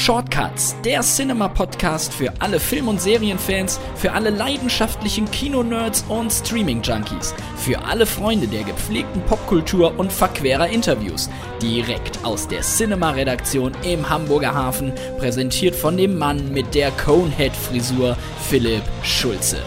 Shortcuts, der Cinema-Podcast für alle Film- und Serienfans, für alle leidenschaftlichen Kinonerds und Streaming-Junkies, für alle Freunde der gepflegten Popkultur und verquerer Interviews. Direkt aus der Cinema-Redaktion im Hamburger Hafen, präsentiert von dem Mann mit der Conehead-Frisur, Philipp Schulze.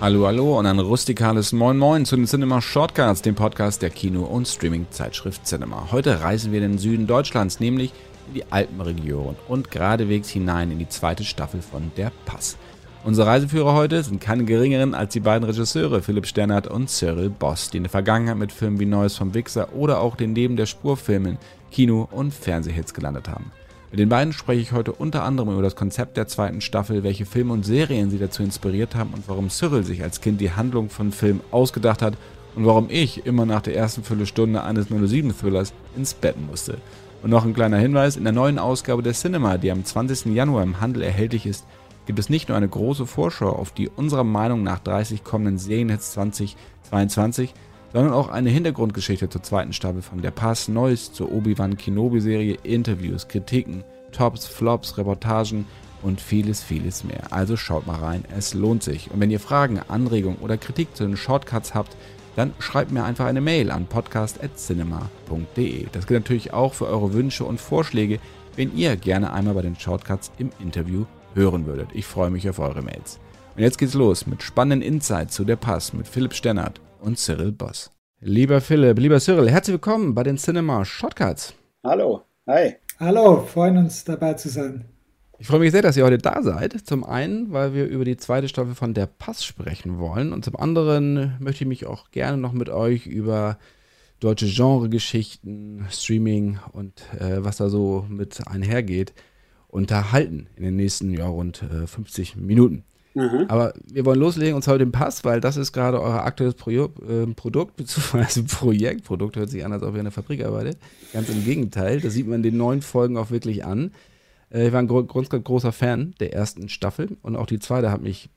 Hallo, hallo und ein rustikales Moin Moin zu den Cinema Shortcuts, dem Podcast der Kino- und Streaming-Zeitschrift Cinema. Heute reisen wir in den Süden Deutschlands, nämlich in die Alpenregion und geradewegs hinein in die zweite Staffel von Der Pass. Unsere Reiseführer heute sind keine geringeren als die beiden Regisseure Philipp Sternert und Cyril Boss, die in der Vergangenheit mit Filmen wie Neues vom Wichser oder auch den Neben der Spurfilmen Kino- und Fernsehhits gelandet haben. Mit den beiden spreche ich heute unter anderem über das Konzept der zweiten Staffel, welche Filme und Serien sie dazu inspiriert haben und warum Cyril sich als Kind die Handlung von Filmen ausgedacht hat und warum ich immer nach der ersten Viertelstunde eines 07-Thrillers ins Bett musste. Und noch ein kleiner Hinweis, in der neuen Ausgabe der Cinema, die am 20. Januar im Handel erhältlich ist, gibt es nicht nur eine große Vorschau auf die unserer Meinung nach 30 kommenden Serienhits 2022, sondern auch eine Hintergrundgeschichte zur zweiten Staffel von Der Pass, Neues zur Obi-Wan Kenobi-Serie, Interviews, Kritiken, Tops, Flops, Reportagen und vieles, vieles mehr. Also schaut mal rein, es lohnt sich. Und wenn ihr Fragen, Anregungen oder Kritik zu den Shortcuts habt, dann schreibt mir einfach eine Mail an podcast.cinema.de. Das gilt natürlich auch für eure Wünsche und Vorschläge, wenn ihr gerne einmal bei den Shortcuts im Interview hören würdet. Ich freue mich auf eure Mails. Und jetzt geht's los mit spannenden Insights zu der Pass mit Philipp Stennert und Cyril Boss. Lieber Philipp, lieber Cyril, herzlich willkommen bei den Cinema Shortcuts. Hallo, hi. Hallo, freuen uns dabei zu sein. Ich freue mich sehr, dass ihr heute da seid. Zum einen, weil wir über die zweite Staffel von Der Pass sprechen wollen. Und zum anderen möchte ich mich auch gerne noch mit euch über deutsche Genregeschichten, Streaming und äh, was da so mit einhergeht, unterhalten in den nächsten ja, rund äh, 50 Minuten. Mhm. Aber wir wollen loslegen und zwar mit dem Pass, weil das ist gerade euer aktuelles Pro äh, Produkt, beziehungsweise Projekt. Produkt hört sich an, als ob ihr in der Fabrik arbeitet. Ganz im Gegenteil. Das sieht man in den neuen Folgen auch wirklich an. Äh, ich war ein gro großer Fan der ersten Staffel und auch die zweite hat mich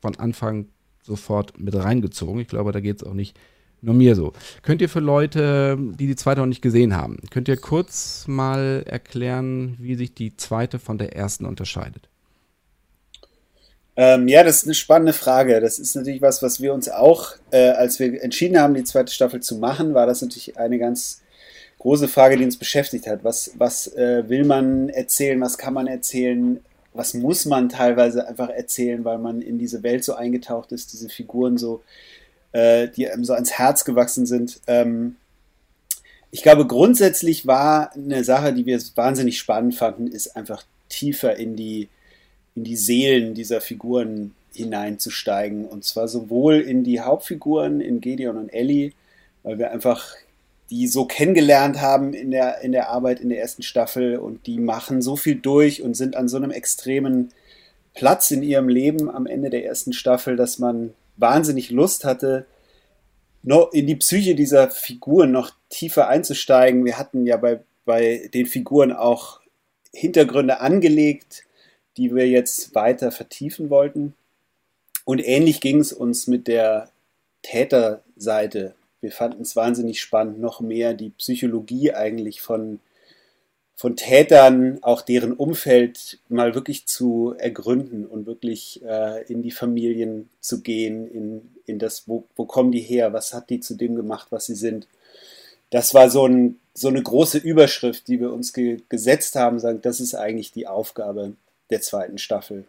von Anfang sofort mit reingezogen. Ich glaube, da geht es auch nicht nur mir so. Könnt ihr für Leute, die die zweite noch nicht gesehen haben, könnt ihr kurz mal erklären, wie sich die zweite von der ersten unterscheidet? Ähm, ja, das ist eine spannende Frage. Das ist natürlich was, was wir uns auch, äh, als wir entschieden haben, die zweite Staffel zu machen, war das natürlich eine ganz große Frage, die uns beschäftigt hat. Was, was äh, will man erzählen? Was kann man erzählen? Was muss man teilweise einfach erzählen, weil man in diese Welt so eingetaucht ist, diese Figuren so, äh, die einem so ans Herz gewachsen sind. Ähm, ich glaube, grundsätzlich war eine Sache, die wir wahnsinnig spannend fanden, ist einfach tiefer in die, in die Seelen dieser Figuren hineinzusteigen. Und zwar sowohl in die Hauptfiguren, in Gedeon und Ellie, weil wir einfach die so kennengelernt haben in der, in der Arbeit in der ersten Staffel und die machen so viel durch und sind an so einem extremen Platz in ihrem Leben am Ende der ersten Staffel, dass man wahnsinnig Lust hatte, in die Psyche dieser Figuren noch tiefer einzusteigen. Wir hatten ja bei, bei den Figuren auch Hintergründe angelegt, die wir jetzt weiter vertiefen wollten. Und ähnlich ging es uns mit der Täterseite wir fanden es wahnsinnig spannend, noch mehr die Psychologie eigentlich von, von Tätern, auch deren Umfeld mal wirklich zu ergründen und wirklich äh, in die Familien zu gehen, in, in das, wo, wo kommen die her, was hat die zu dem gemacht, was sie sind. Das war so, ein, so eine große Überschrift, die wir uns ge gesetzt haben, sagen, das ist eigentlich die Aufgabe der zweiten Staffel.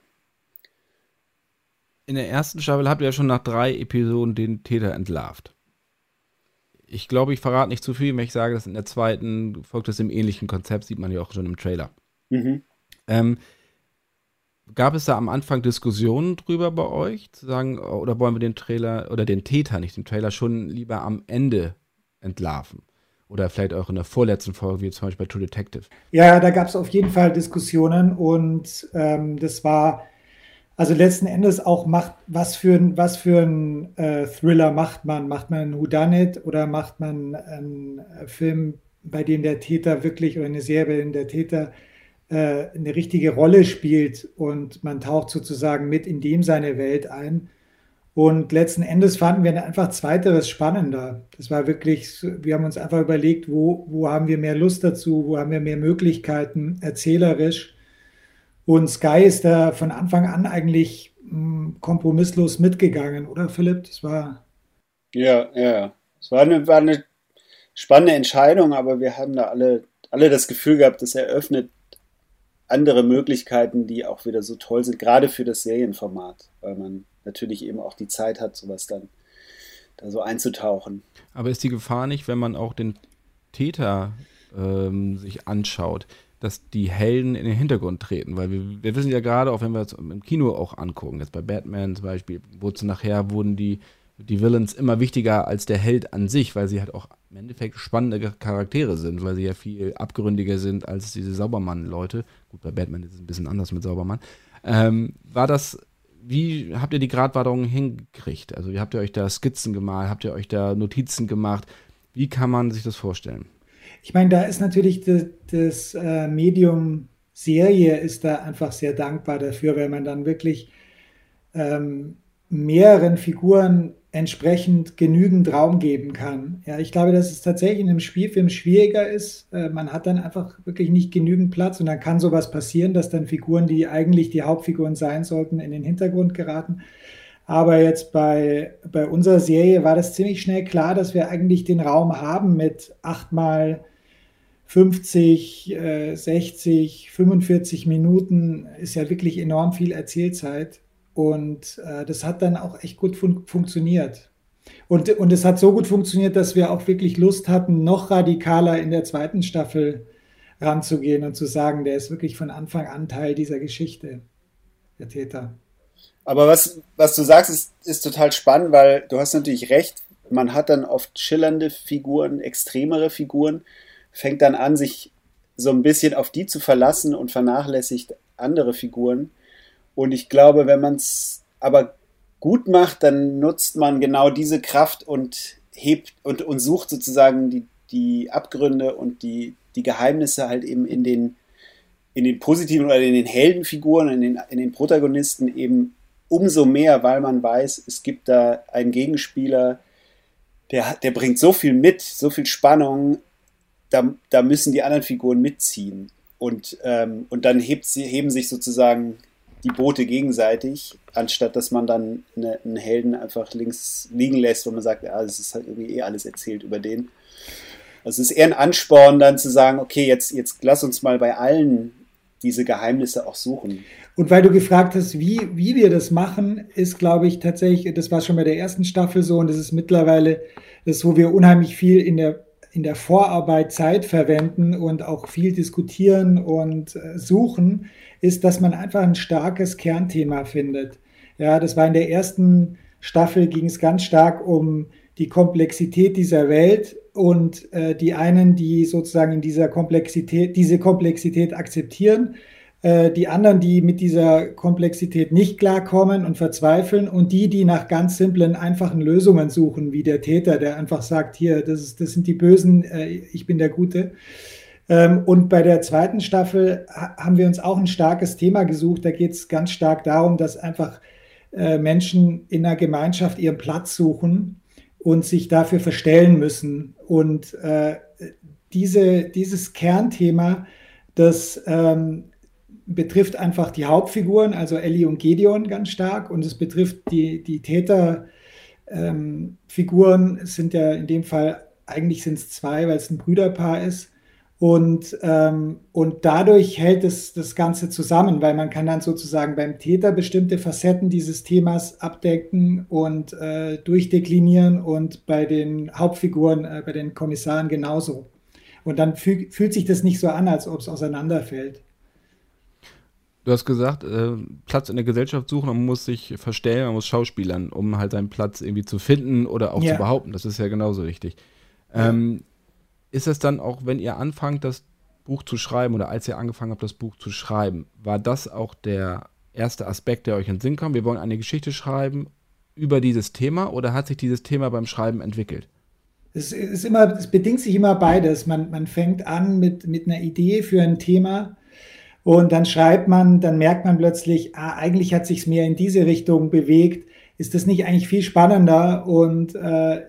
In der ersten Staffel habt ihr ja schon nach drei Episoden den Täter entlarvt ich glaube, ich verrate nicht zu viel, wenn ich sage, dass in der zweiten folgt es im ähnlichen Konzept, sieht man ja auch schon im Trailer. Mhm. Ähm, gab es da am Anfang Diskussionen drüber bei euch, zu sagen, oder wollen wir den Trailer oder den Täter, nicht den Trailer, schon lieber am Ende entlarven? Oder vielleicht auch in der vorletzten Folge, wie zum Beispiel bei True Detective. Ja, da gab es auf jeden Fall Diskussionen und ähm, das war also letzten Endes auch macht, was für ein, was für ein äh, Thriller macht man? Macht man einen Whodunit oder macht man einen Film, bei dem der Täter wirklich oder eine Serie, bei dem der Täter äh, eine richtige Rolle spielt und man taucht sozusagen mit in dem seine Welt ein. Und letzten Endes fanden wir einfach zweiteres spannender. Das war wirklich, wir haben uns einfach überlegt, wo, wo haben wir mehr Lust dazu, wo haben wir mehr Möglichkeiten erzählerisch Und Sky ist da von Anfang an eigentlich mh, hm, kompromisslos mitgegangen, oder Philipp? Das war. Ja, ja. Es war eine, war eine spannende Entscheidung, aber wir haben da alle, alle das Gefühl gehabt, das eröffnet andere Möglichkeiten, die auch wieder so toll sind, gerade für das Serienformat, weil man natürlich eben auch die Zeit hat, sowas dann da so einzutauchen. Aber ist die Gefahr nicht, wenn man auch den Täter ähm, sich anschaut, dass die Helden in den Hintergrund treten? Weil wir, wir wissen ja gerade, auch wenn wir es im Kino auch angucken, jetzt bei Batman zum Beispiel, wurde nachher wurden die die Villains immer wichtiger als der Held an sich, weil sie halt auch im Endeffekt spannende Charaktere sind, weil sie ja viel abgründiger sind als diese Saubermann-Leute. Gut, bei Batman ist es ein bisschen anders mit Saubermann. Ähm, war das, wie habt ihr die Gratwanderung hingekriegt? Also, wie habt ihr euch da Skizzen gemalt? Habt ihr euch da Notizen gemacht? Wie kann man sich das vorstellen? Ich meine, da ist natürlich das, das äh, Medium Serie ist da einfach sehr dankbar dafür, weil man dann wirklich ähm, mehreren Figuren entsprechend genügend Raum geben kann. Ja, ich glaube, dass es tatsächlich in einem Spielfilm schwieriger ist. Äh, man hat dann einfach wirklich nicht genügend Platz und dann kann sowas passieren, dass dann Figuren, die eigentlich die Hauptfiguren sein sollten, in den Hintergrund geraten. Aber jetzt bei, bei unserer Serie war das ziemlich schnell klar, dass wir eigentlich den Raum haben mit achtmal 50, äh, 60, 45 Minuten. Ist ja wirklich enorm viel Erzählzeit. Und äh, das hat dann auch echt gut fun funktioniert. Und, und es hat so gut funktioniert, dass wir auch wirklich Lust hatten, noch radikaler in der zweiten Staffel ranzugehen und zu sagen, der ist wirklich von Anfang an Teil dieser Geschichte, der Täter. Aber was, was du sagst, ist, ist total spannend, weil du hast natürlich recht, man hat dann oft schillernde Figuren, extremere Figuren, fängt dann an, sich so ein bisschen auf die zu verlassen und vernachlässigt andere Figuren. Und ich glaube, wenn man es aber gut macht, dann nutzt man genau diese Kraft und hebt und, und sucht sozusagen die, die Abgründe und die, die Geheimnisse halt eben in den, in den positiven oder in den Heldenfiguren, in den, in den Protagonisten eben umso mehr, weil man weiß, es gibt da einen Gegenspieler, der, der bringt so viel mit, so viel Spannung, da, da müssen die anderen Figuren mitziehen. Und, ähm, und dann hebt sie, heben sich sozusagen die Boote gegenseitig, anstatt dass man dann eine, einen Helden einfach links liegen lässt, wo man sagt, ja, es ist halt irgendwie eh alles erzählt über den. Also es ist eher ein Ansporn, dann zu sagen, okay, jetzt, jetzt lass uns mal bei allen diese Geheimnisse auch suchen. Und weil du gefragt hast, wie, wie wir das machen, ist, glaube ich, tatsächlich, das war schon bei der ersten Staffel so und das ist mittlerweile das, wo wir unheimlich viel in der, in der Vorarbeit Zeit verwenden und auch viel diskutieren und äh, suchen, ist, dass man einfach ein starkes Kernthema findet. Ja, das war in der ersten Staffel ging es ganz stark um die Komplexität dieser Welt und äh, die einen, die sozusagen in dieser Komplexität, diese Komplexität akzeptieren, die anderen, die mit dieser Komplexität nicht klarkommen und verzweifeln und die, die nach ganz simplen, einfachen Lösungen suchen, wie der Täter, der einfach sagt, hier, das, ist, das sind die Bösen, äh, ich bin der Gute. Ähm, und bei der zweiten Staffel haben wir uns auch ein starkes Thema gesucht. Da geht es ganz stark darum, dass einfach äh, Menschen in einer Gemeinschaft ihren Platz suchen und sich dafür verstellen müssen. Und äh, diese, dieses Kernthema, das ähm, betrifft einfach die Hauptfiguren, also Ellie und Gedeon ganz stark. Und es betrifft die, die Täterfiguren, ähm, sind ja in dem Fall, eigentlich sind es zwei, weil es ein Brüderpaar ist. Und, ähm, und dadurch hält es das Ganze zusammen, weil man kann dann sozusagen beim Täter bestimmte Facetten dieses Themas abdecken und äh, durchdeklinieren und bei den Hauptfiguren, äh, bei den Kommissaren genauso. Und dann fühl, fühlt sich das nicht so an, als ob es auseinanderfällt. Du hast gesagt, äh, Platz in der Gesellschaft suchen, man muss sich verstellen, man muss schauspielern, um halt seinen Platz irgendwie zu finden oder auch ja. zu behaupten. Das ist ja genauso wichtig. Ähm, ist es dann auch, wenn ihr anfangt, das Buch zu schreiben oder als ihr angefangen habt, das Buch zu schreiben, war das auch der erste Aspekt, der euch in den Sinn kam? Wir wollen eine Geschichte schreiben über dieses Thema oder hat sich dieses Thema beim Schreiben entwickelt? Es ist immer, es bedingt sich immer beides. Man, man fängt an mit, mit einer Idee für ein Thema und dann schreibt man, dann merkt man plötzlich, ah, eigentlich hat sich mehr in diese Richtung bewegt. Ist das nicht eigentlich viel spannender? Und äh,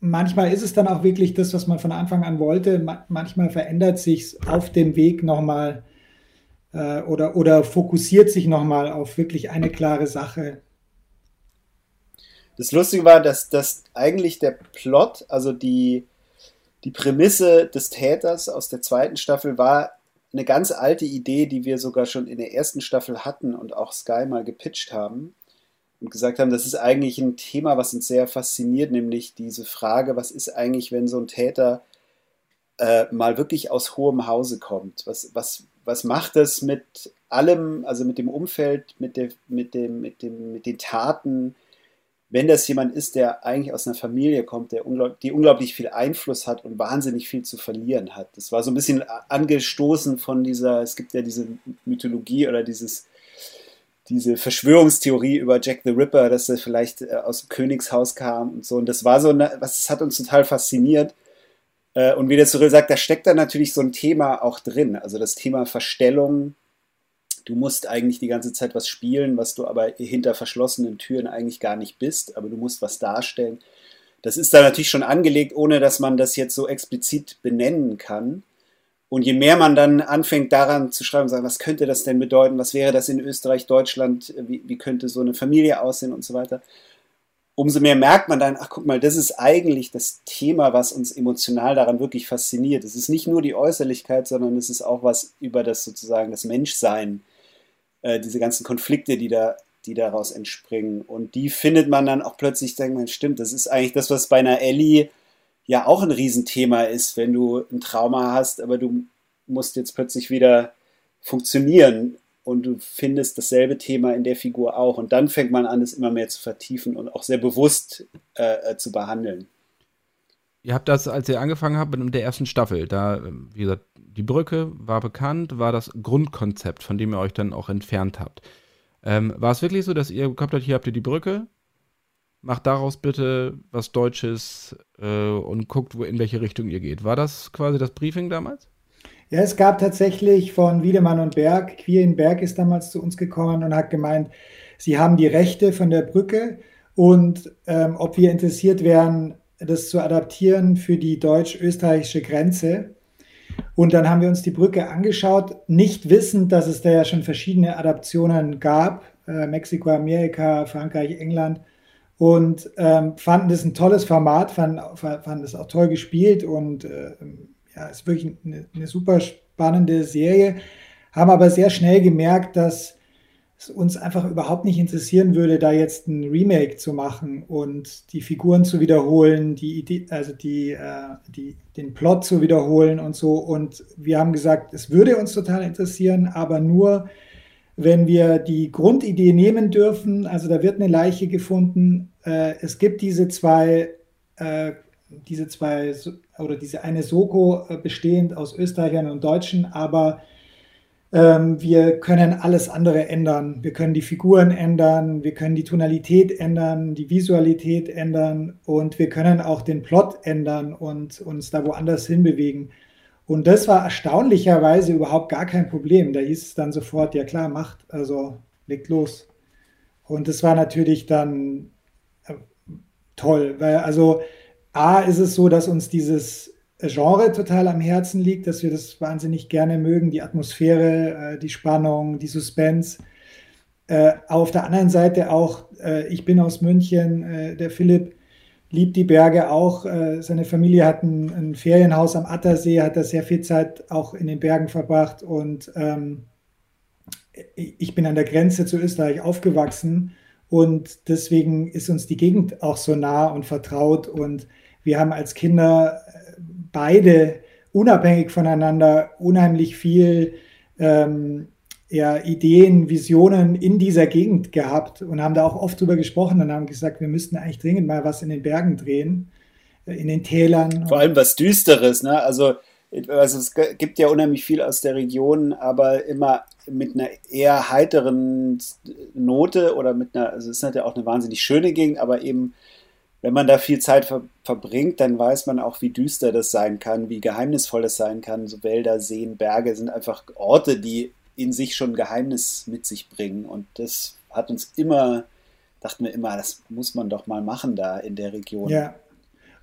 manchmal ist es dann auch wirklich das, was man von Anfang an wollte. manchmal verändert sich auf dem Weg nochmal äh, oder, oder fokussiert sich nochmal auf wirklich eine klare Sache. Das Lustige war, dass, dass eigentlich der Plot, also die, die Prämisse des Täters aus der zweiten Staffel war eine ganz alte Idee, die wir sogar schon in der ersten Staffel hatten und auch Sky mal gepitcht haben und gesagt haben, das ist eigentlich ein Thema, was uns sehr fasziniert, nämlich diese Frage, was ist eigentlich, wenn so ein Täter äh, mal wirklich aus hohem Hause kommt? Was, was, was macht das mit allem, also mit dem Umfeld, mit, der, mit, dem, mit, dem, mit den Taten, wenn das jemand ist, der eigentlich aus einer Familie kommt, der unglaublich, die unglaublich viel Einfluss hat und wahnsinnig viel zu verlieren hat. Das war so ein bisschen angestoßen von dieser, es gibt ja diese Mythologie oder dieses, diese Verschwörungstheorie über Jack the Ripper, dass er vielleicht äh, aus dem Königshaus kam und so. Und das war so, eine, das hat uns total fasziniert. Äh, und wie der Cyril sagt, da steckt da natürlich so ein Thema auch drin. Also das Thema Verstellung, du musst eigentlich die ganze Zeit was spielen, was du aber hinter verschlossenen Türen eigentlich gar nicht bist, aber du musst was darstellen. Das ist da natürlich schon angelegt, ohne dass man das jetzt so explizit benennen kann. Und je mehr man dann anfängt daran zu schreiben, sagen, was könnte das denn bedeuten, was wäre das in Österreich, Deutschland, wie, wie könnte so eine Familie aussehen und so weiter, umso mehr merkt man dann, ach guck mal, das ist eigentlich das Thema, was uns emotional daran wirklich fasziniert. Es ist nicht nur die Äußerlichkeit, sondern es ist auch was über das sozusagen das Menschsein äh, diese ganzen Konflikte, die da, die daraus entspringen. Und die findet man dann auch plötzlich, denkt man, stimmt, das ist eigentlich das, was bei einer Ellie ja auch ein Riesenthema ist, wenn du ein Trauma hast, aber du musst jetzt plötzlich wieder funktionieren und du findest dasselbe Thema in der Figur auch. Und dann fängt man an, es immer mehr zu vertiefen und auch sehr bewusst äh, äh zu behandeln. Ihr habt das, als ihr angefangen habt mit der ersten Staffel, da, wie gesagt, die Brücke war bekannt, war das Grundkonzept, von dem ihr euch dann auch entfernt habt. Ähm, war es wirklich so, dass ihr gehabt habt, hier habt ihr die Brücke, macht daraus bitte was Deutsches äh, und guckt, wo, in welche Richtung ihr geht. War das quasi das Briefing damals? Ja, es gab tatsächlich von Wiedemann und Berg, Quirien Berg ist damals zu uns gekommen und hat gemeint, sie haben die Rechte von der Brücke und ähm, ob wir interessiert wären, das zu adaptieren für die deutsch-österreichische Grenze. Und dann haben wir uns die Brücke angeschaut, nicht wissend, dass es da ja schon verschiedene Adaptionen gab, äh, Mexiko, Amerika, Frankreich, England, und ähm, fanden das ein tolles Format, fanden, fanden das auch toll gespielt und äh, ja, ist wirklich eine, eine super spannende Serie, haben aber sehr schnell gemerkt, dass es uns einfach überhaupt nicht interessieren würde, da jetzt ein Remake zu machen und die Figuren zu wiederholen, die Idee, also die, äh, die, den Plot zu wiederholen und so. Und wir haben gesagt, es würde uns total interessieren, aber nur, wenn wir die Grundidee nehmen dürfen. Also da wird eine Leiche gefunden. Äh, es gibt diese zwei, äh, diese zwei oder diese eine Soko äh, bestehend aus Österreichern und Deutschen, aber ähm, wir können alles andere ändern. Wir können die Figuren ändern, wir können die Tonalität ändern, die Visualität ändern und wir können auch den Plot ändern und uns da woanders hinbewegen. Und das war erstaunlicherweise überhaupt gar kein Problem. Da hieß es dann sofort, ja klar, macht, also legt los. Und das war natürlich dann äh, toll, weil also A ist es so, dass uns dieses Genre total am Herzen liegt, dass wir das wahnsinnig gerne mögen, die Atmosphäre, äh, die Spannung, die Suspense. Äh, auf der anderen Seite auch, äh, ich bin aus München, der Philipp liebt die Berge auch. seine Familie hat ein, ein, Ferienhaus am Attersee, hat da sehr viel Zeit auch in den Bergen verbracht und ähm, ich bin an der Grenze zu Österreich aufgewachsen und deswegen ist uns die Gegend auch so nah und vertraut und wir haben als Kinder beide unabhängig voneinander unheimlich viel ähm, ja, Ideen, Visionen in dieser Gegend gehabt und haben da auch oft drüber gesprochen und haben gesagt, wir müssten eigentlich dringend mal was in den Bergen drehen, äh, in den Tälern. Vor allem was Düsteres, ne? Also, also es gibt ja unheimlich viel aus der Region, aber immer mit einer eher heiteren Note oder mit einer, also es ist natürlich auch eine wahnsinnig schöne Gegend, aber eben wenn man da viel Zeit ver verbringt, dann weiß man auch, wie düster das sein kann, wie geheimnisvoll das sein kann. So Wälder, Seen, Berge sind einfach Orte, die in sich schon Geheimnis mit sich bringen. Und das hat uns immer, dachten wir immer, das muss man doch mal machen da in der Region. Ja.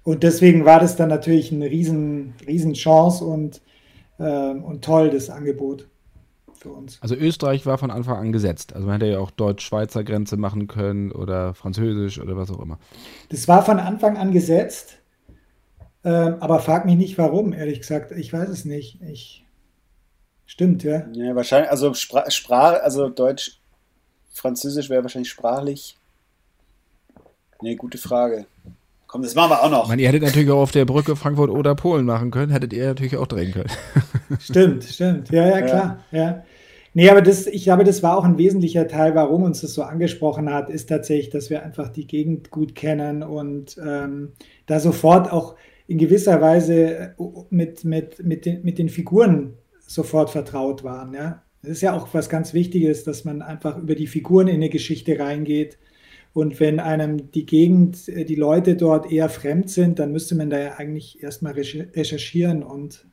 Und deswegen war das dann natürlich eine riesen, riesen und, äh, und toll, das Angebot. Für uns. Also Österreich war von Anfang an gesetzt. Also man hätte ja auch Deutsch-Schweizer Grenze machen können oder Französisch oder was auch immer. Das war von Anfang an gesetzt, äh, aber frag mich nicht warum, ehrlich gesagt. Ich weiß es nicht. Ich Stimmt, ja. Ja, wahrscheinlich, also Sprach, Sprach also Deutsch, Französisch wäre wahrscheinlich sprachlich. Ne, gute Frage. Komm, das machen wir auch noch. Ich meine, ihr hättet natürlich auch auf der Brücke Frankfurt oder Polen machen können, hättet ihr natürlich auch drehen können. Stimmt, stimmt. Ja, ja, klar. Ja. ja. Nee, aber das, ich glaube, das war auch ein wesentlicher Teil, warum uns das so angesprochen hat, ist tatsächlich, dass wir einfach die Gegend gut kennen und ähm, da sofort auch in gewisser Weise äh, mit, mit, mit, den, mit den Figuren sofort vertraut waren. Ja? Das ist ja auch was ganz Wichtiges, dass man einfach über die Figuren in eine Geschichte reingeht. Und wenn einem die Gegend, äh, die Leute dort eher fremd sind, dann müsste man da ja eigentlich erstmal recherchieren und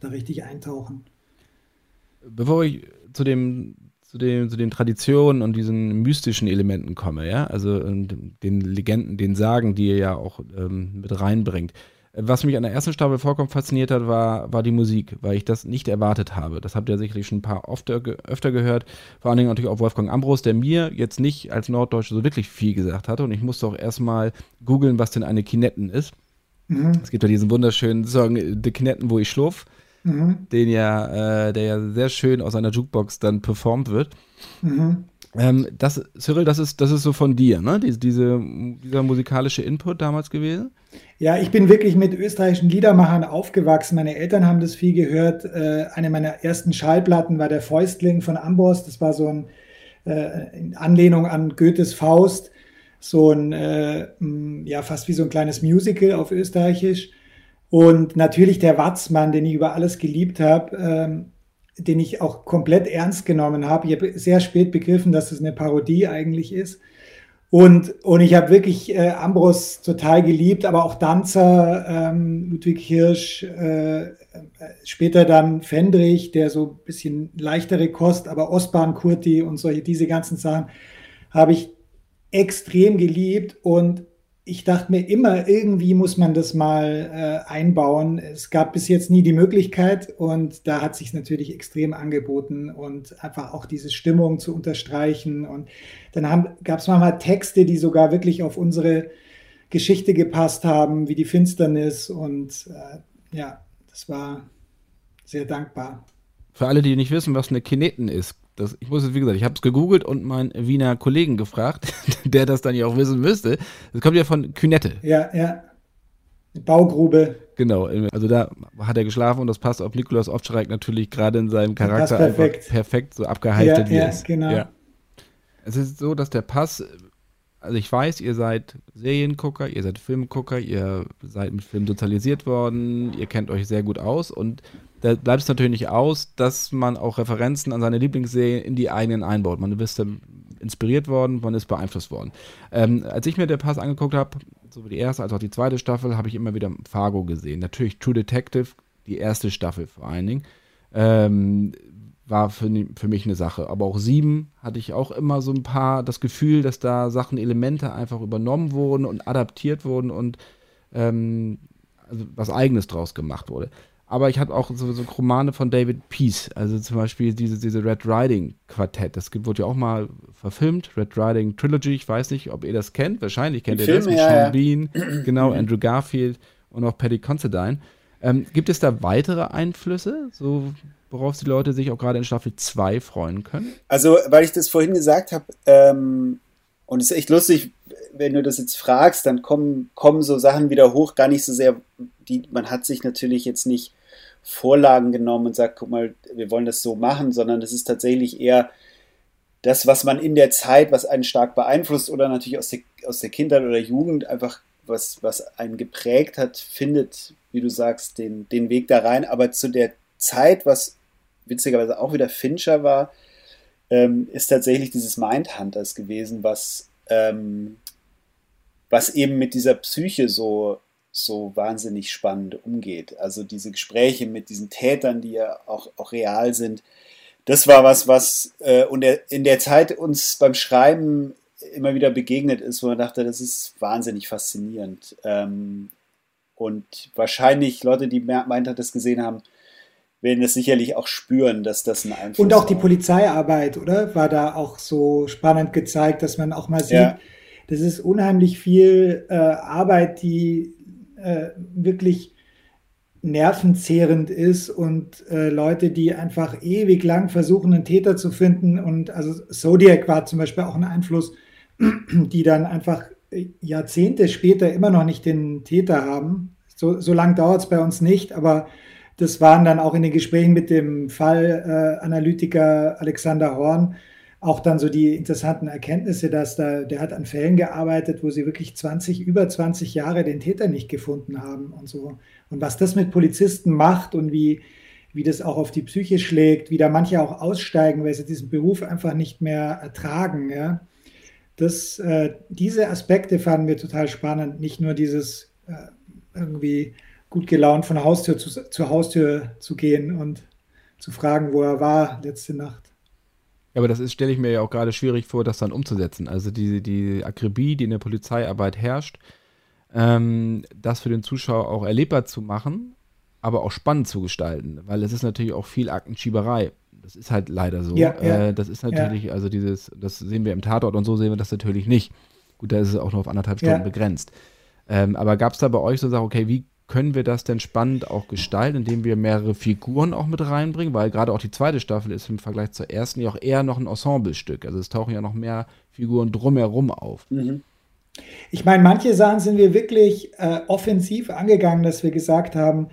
da richtig eintauchen. Bevor ich zu dem zu den, zu den Traditionen und diesen mystischen Elementen komme, ja, also den Legenden, den Sagen, die ihr ja auch ähm, mit reinbringt. Was mich an der ersten Staffel vollkommen fasziniert hat, war, war die Musik, weil ich das nicht erwartet habe. Das habt ihr sicherlich schon ein paar öfter, öfter gehört. Vor allen Dingen natürlich auch Wolfgang Ambros, der mir jetzt nicht als Norddeutsche so wirklich viel gesagt hatte. Und ich musste auch erstmal googeln, was denn eine Kinetten ist. Mhm. Es gibt ja diesen wunderschönen Song The Kinetten, wo ich schlurf, mhm. den ja, äh, der ja sehr schön aus einer Jukebox dann performt wird. Mhm. Ähm, das, Cyril, das ist, das ist so von dir, ne? Diese, diese, dieser musikalische Input damals gewesen? Ja, ich bin wirklich mit österreichischen Liedermachern aufgewachsen. Meine Eltern haben das viel gehört. Äh, eine meiner ersten Schallplatten war der Fäustling von Amboss. Das war so ein, äh, in Anlehnung an Goethes Faust, so ein, äh, ja, fast wie so ein kleines Musical auf Österreichisch. Und natürlich der Watzmann, den ich über alles geliebt habe. Ähm, den ich auch komplett ernst genommen habe. Ich habe sehr spät begriffen, dass das eine Parodie eigentlich ist. Und, und ich habe wirklich äh, Ambros total geliebt, aber auch Danzer, ähm, Ludwig Hirsch, äh, später dann Fendrich, der so ein bisschen leichtere Kost, aber Ostbahn Kurti und solche, diese ganzen Sachen habe ich extrem geliebt. Und ich dachte mir immer, irgendwie muss man das mal äh, einbauen. Es gab bis jetzt nie die Möglichkeit und da hat sich natürlich extrem angeboten und einfach auch diese Stimmung zu unterstreichen. Und dann gab es manchmal Texte, die sogar wirklich auf unsere Geschichte gepasst haben, wie die Finsternis. Und äh, ja, das war sehr dankbar. Für alle, die nicht wissen, was eine Kineten ist, das, ich muss es, wie gesagt, ich habe es gegoogelt und meinen Wiener Kollegen gefragt, der das dann ja auch wissen müsste. Das kommt ja von Künette. Ja, ja. Baugrube. Genau, also da hat er geschlafen und das passt auf Nikolaus Ovtcharek natürlich gerade in seinem Charakter perfekt. perfekt so abgehalten ja, wie ja, es genau. Ja. Es ist so, dass der Pass, also ich weiß, ihr seid Seriengucker, ihr seid Filmgucker, ihr seid mit Film sozialisiert worden, ihr kennt euch sehr gut aus und da bleibt es natürlich nicht aus, dass man auch Referenzen an seine Lieblingsserien in die eigenen einbaut. Man ist inspiriert worden, man ist beeinflusst worden. Ähm, als ich mir der Pass angeguckt habe, sowohl die erste als auch die zweite Staffel, habe ich immer wieder Fargo gesehen. Natürlich True Detective, die erste Staffel vor allen Dingen. Ähm, war für, für mich eine Sache. Aber auch sieben hatte ich auch immer so ein paar das Gefühl, dass da Sachen, Elemente einfach übernommen wurden und adaptiert wurden und ähm, also was Eigenes draus gemacht wurde aber ich hatte auch so, so Romane von David Peace, also zum Beispiel diese, diese Red Riding Quartett. Das wurde ja auch mal verfilmt, Red Riding Trilogy. Ich weiß nicht, ob ihr das kennt. Wahrscheinlich kennt ihr Filme, das mit ja, Sean ja. Bean, genau, Andrew Garfield und auch Paddy Considine. Ähm, gibt es da weitere Einflüsse, so worauf die Leute sich auch gerade in Staffel 2 freuen können? Also, weil ich das vorhin gesagt habe, ähm, und es ist echt lustig, wenn du das jetzt fragst, dann kommen, kommen so Sachen wieder hoch, gar nicht so sehr, die, man hat sich natürlich jetzt nicht Vorlagen genommen und sagt, guck mal, wir wollen das so machen, sondern das ist tatsächlich eher das, was man in der Zeit, was einen stark beeinflusst oder natürlich aus der, aus der Kindheit oder Jugend einfach was, was einen geprägt hat, findet, wie du sagst, den, den Weg da rein. Aber zu der Zeit, was witzigerweise auch wieder Fincher war, ähm, ist tatsächlich dieses Mindhunters gewesen, was, ähm, was eben mit dieser Psyche so so wahnsinnig spannend umgeht. Also diese Gespräche mit diesen Tätern, die ja auch, auch real sind, das war was, was äh, und der, in der Zeit uns beim Schreiben immer wieder begegnet ist, wo man dachte, das ist wahnsinnig faszinierend. Ähm, und wahrscheinlich Leute, die meint hat, das gesehen haben, werden das sicherlich auch spüren, dass das ein Einfluss Und auch die Polizeiarbeit, oder? War da auch so spannend gezeigt, dass man auch mal sieht, ja. das ist unheimlich viel äh, Arbeit, die äh, wirklich nervenzehrend ist und äh, Leute, die einfach ewig lang versuchen, einen Täter zu finden. Und also Zodiac war zum Beispiel auch ein Einfluss, die dann einfach Jahrzehnte später immer noch nicht den Täter haben. So, so lange dauert es bei uns nicht, aber das waren dann auch in den Gesprächen mit dem Fallanalytiker äh, Alexander Horn auch dann so die interessanten Erkenntnisse, dass da, der hat an Fällen gearbeitet, wo sie wirklich 20, über 20 Jahre den Täter nicht gefunden haben und so. Und was das mit Polizisten macht und wie, wie das auch auf die Psyche schlägt, wie da manche auch aussteigen, weil sie diesen Beruf einfach nicht mehr ertragen, ja. Das, äh, diese Aspekte fanden wir total spannend. Nicht nur dieses äh, irgendwie gut gelaunt von Haustür zu, zur Haustür zu gehen und zu fragen, wo er war letzte Nacht. Ja, aber das stelle ich mir ja auch gerade schwierig vor, das dann umzusetzen. Also die, die Akribie, die in der Polizeiarbeit herrscht, ähm, das für den Zuschauer auch erlebbar zu machen, aber auch spannend zu gestalten, weil es ist natürlich auch viel Aktenschieberei. Das ist halt leider so. Ja, ja. Äh, das ist natürlich, ja. also dieses, das sehen wir im Tatort und so sehen wir das natürlich nicht. Gut, da ist es auch nur auf anderthalb Stunden begrenzt. Ähm, aber gab es da bei euch so Sachen, okay, wie können wir das denn spannend auch gestalten, indem wir mehrere Figuren auch mit reinbringen? Weil gerade auch die zweite Staffel ist im Vergleich zur ersten ja auch eher noch ein Ensemblestück. Also es tauchen ja noch mehr Figuren drumherum auf. Mhm. Ich meine, manche Sachen sind wir wirklich äh, offensiv angegangen, dass wir gesagt haben,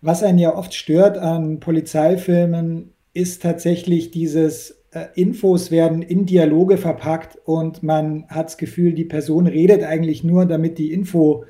was einen ja oft stört an Polizeifilmen, ist tatsächlich dieses äh, Infos werden in Dialoge verpackt und man hat das Gefühl, die Person redet eigentlich nur, damit die Info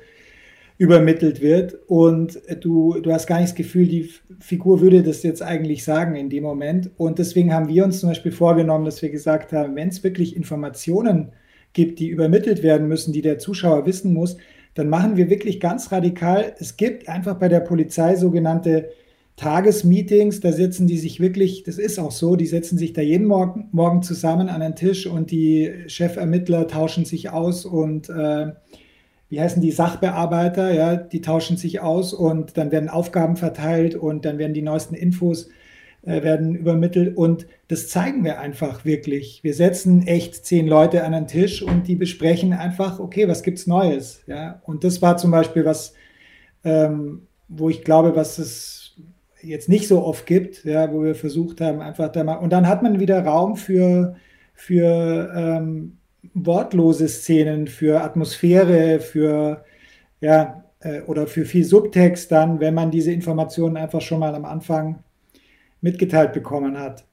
übermittelt wird und du, du hast gar nicht das Gefühl, die Figur würde das jetzt eigentlich sagen in dem Moment. Und deswegen haben wir uns zum Beispiel vorgenommen, dass wir gesagt haben, wenn es wirklich Informationen gibt, die übermittelt werden müssen, die der Zuschauer wissen muss, dann machen wir wirklich ganz radikal. Es gibt einfach bei der Polizei sogenannte Tagesmeetings, da sitzen die sich wirklich, das ist auch so, die setzen sich da jeden Morgen, Morgen zusammen an einen Tisch und die Chefermittler tauschen sich aus und äh, wie heißen die Sachbearbeiter, ja, die tauschen sich aus und dann werden Aufgaben verteilt und dann werden die neuesten Infos äh, werden übermittelt und das zeigen wir einfach wirklich. Wir setzen echt zehn Leute an einen Tisch und die besprechen einfach, okay, was gibt's Neues, ja, und das war zum Beispiel was, ähm, wo ich glaube, was es jetzt nicht so oft gibt, ja, wo wir versucht haben, einfach da mal, und dann hat man wieder Raum für, für ähm, wortlose Szenen, für Atmosphäre, für ja, äh, oder für viel Subtext dann, wenn man diese Informationen einfach schon mal am Anfang mitgeteilt bekommen hat.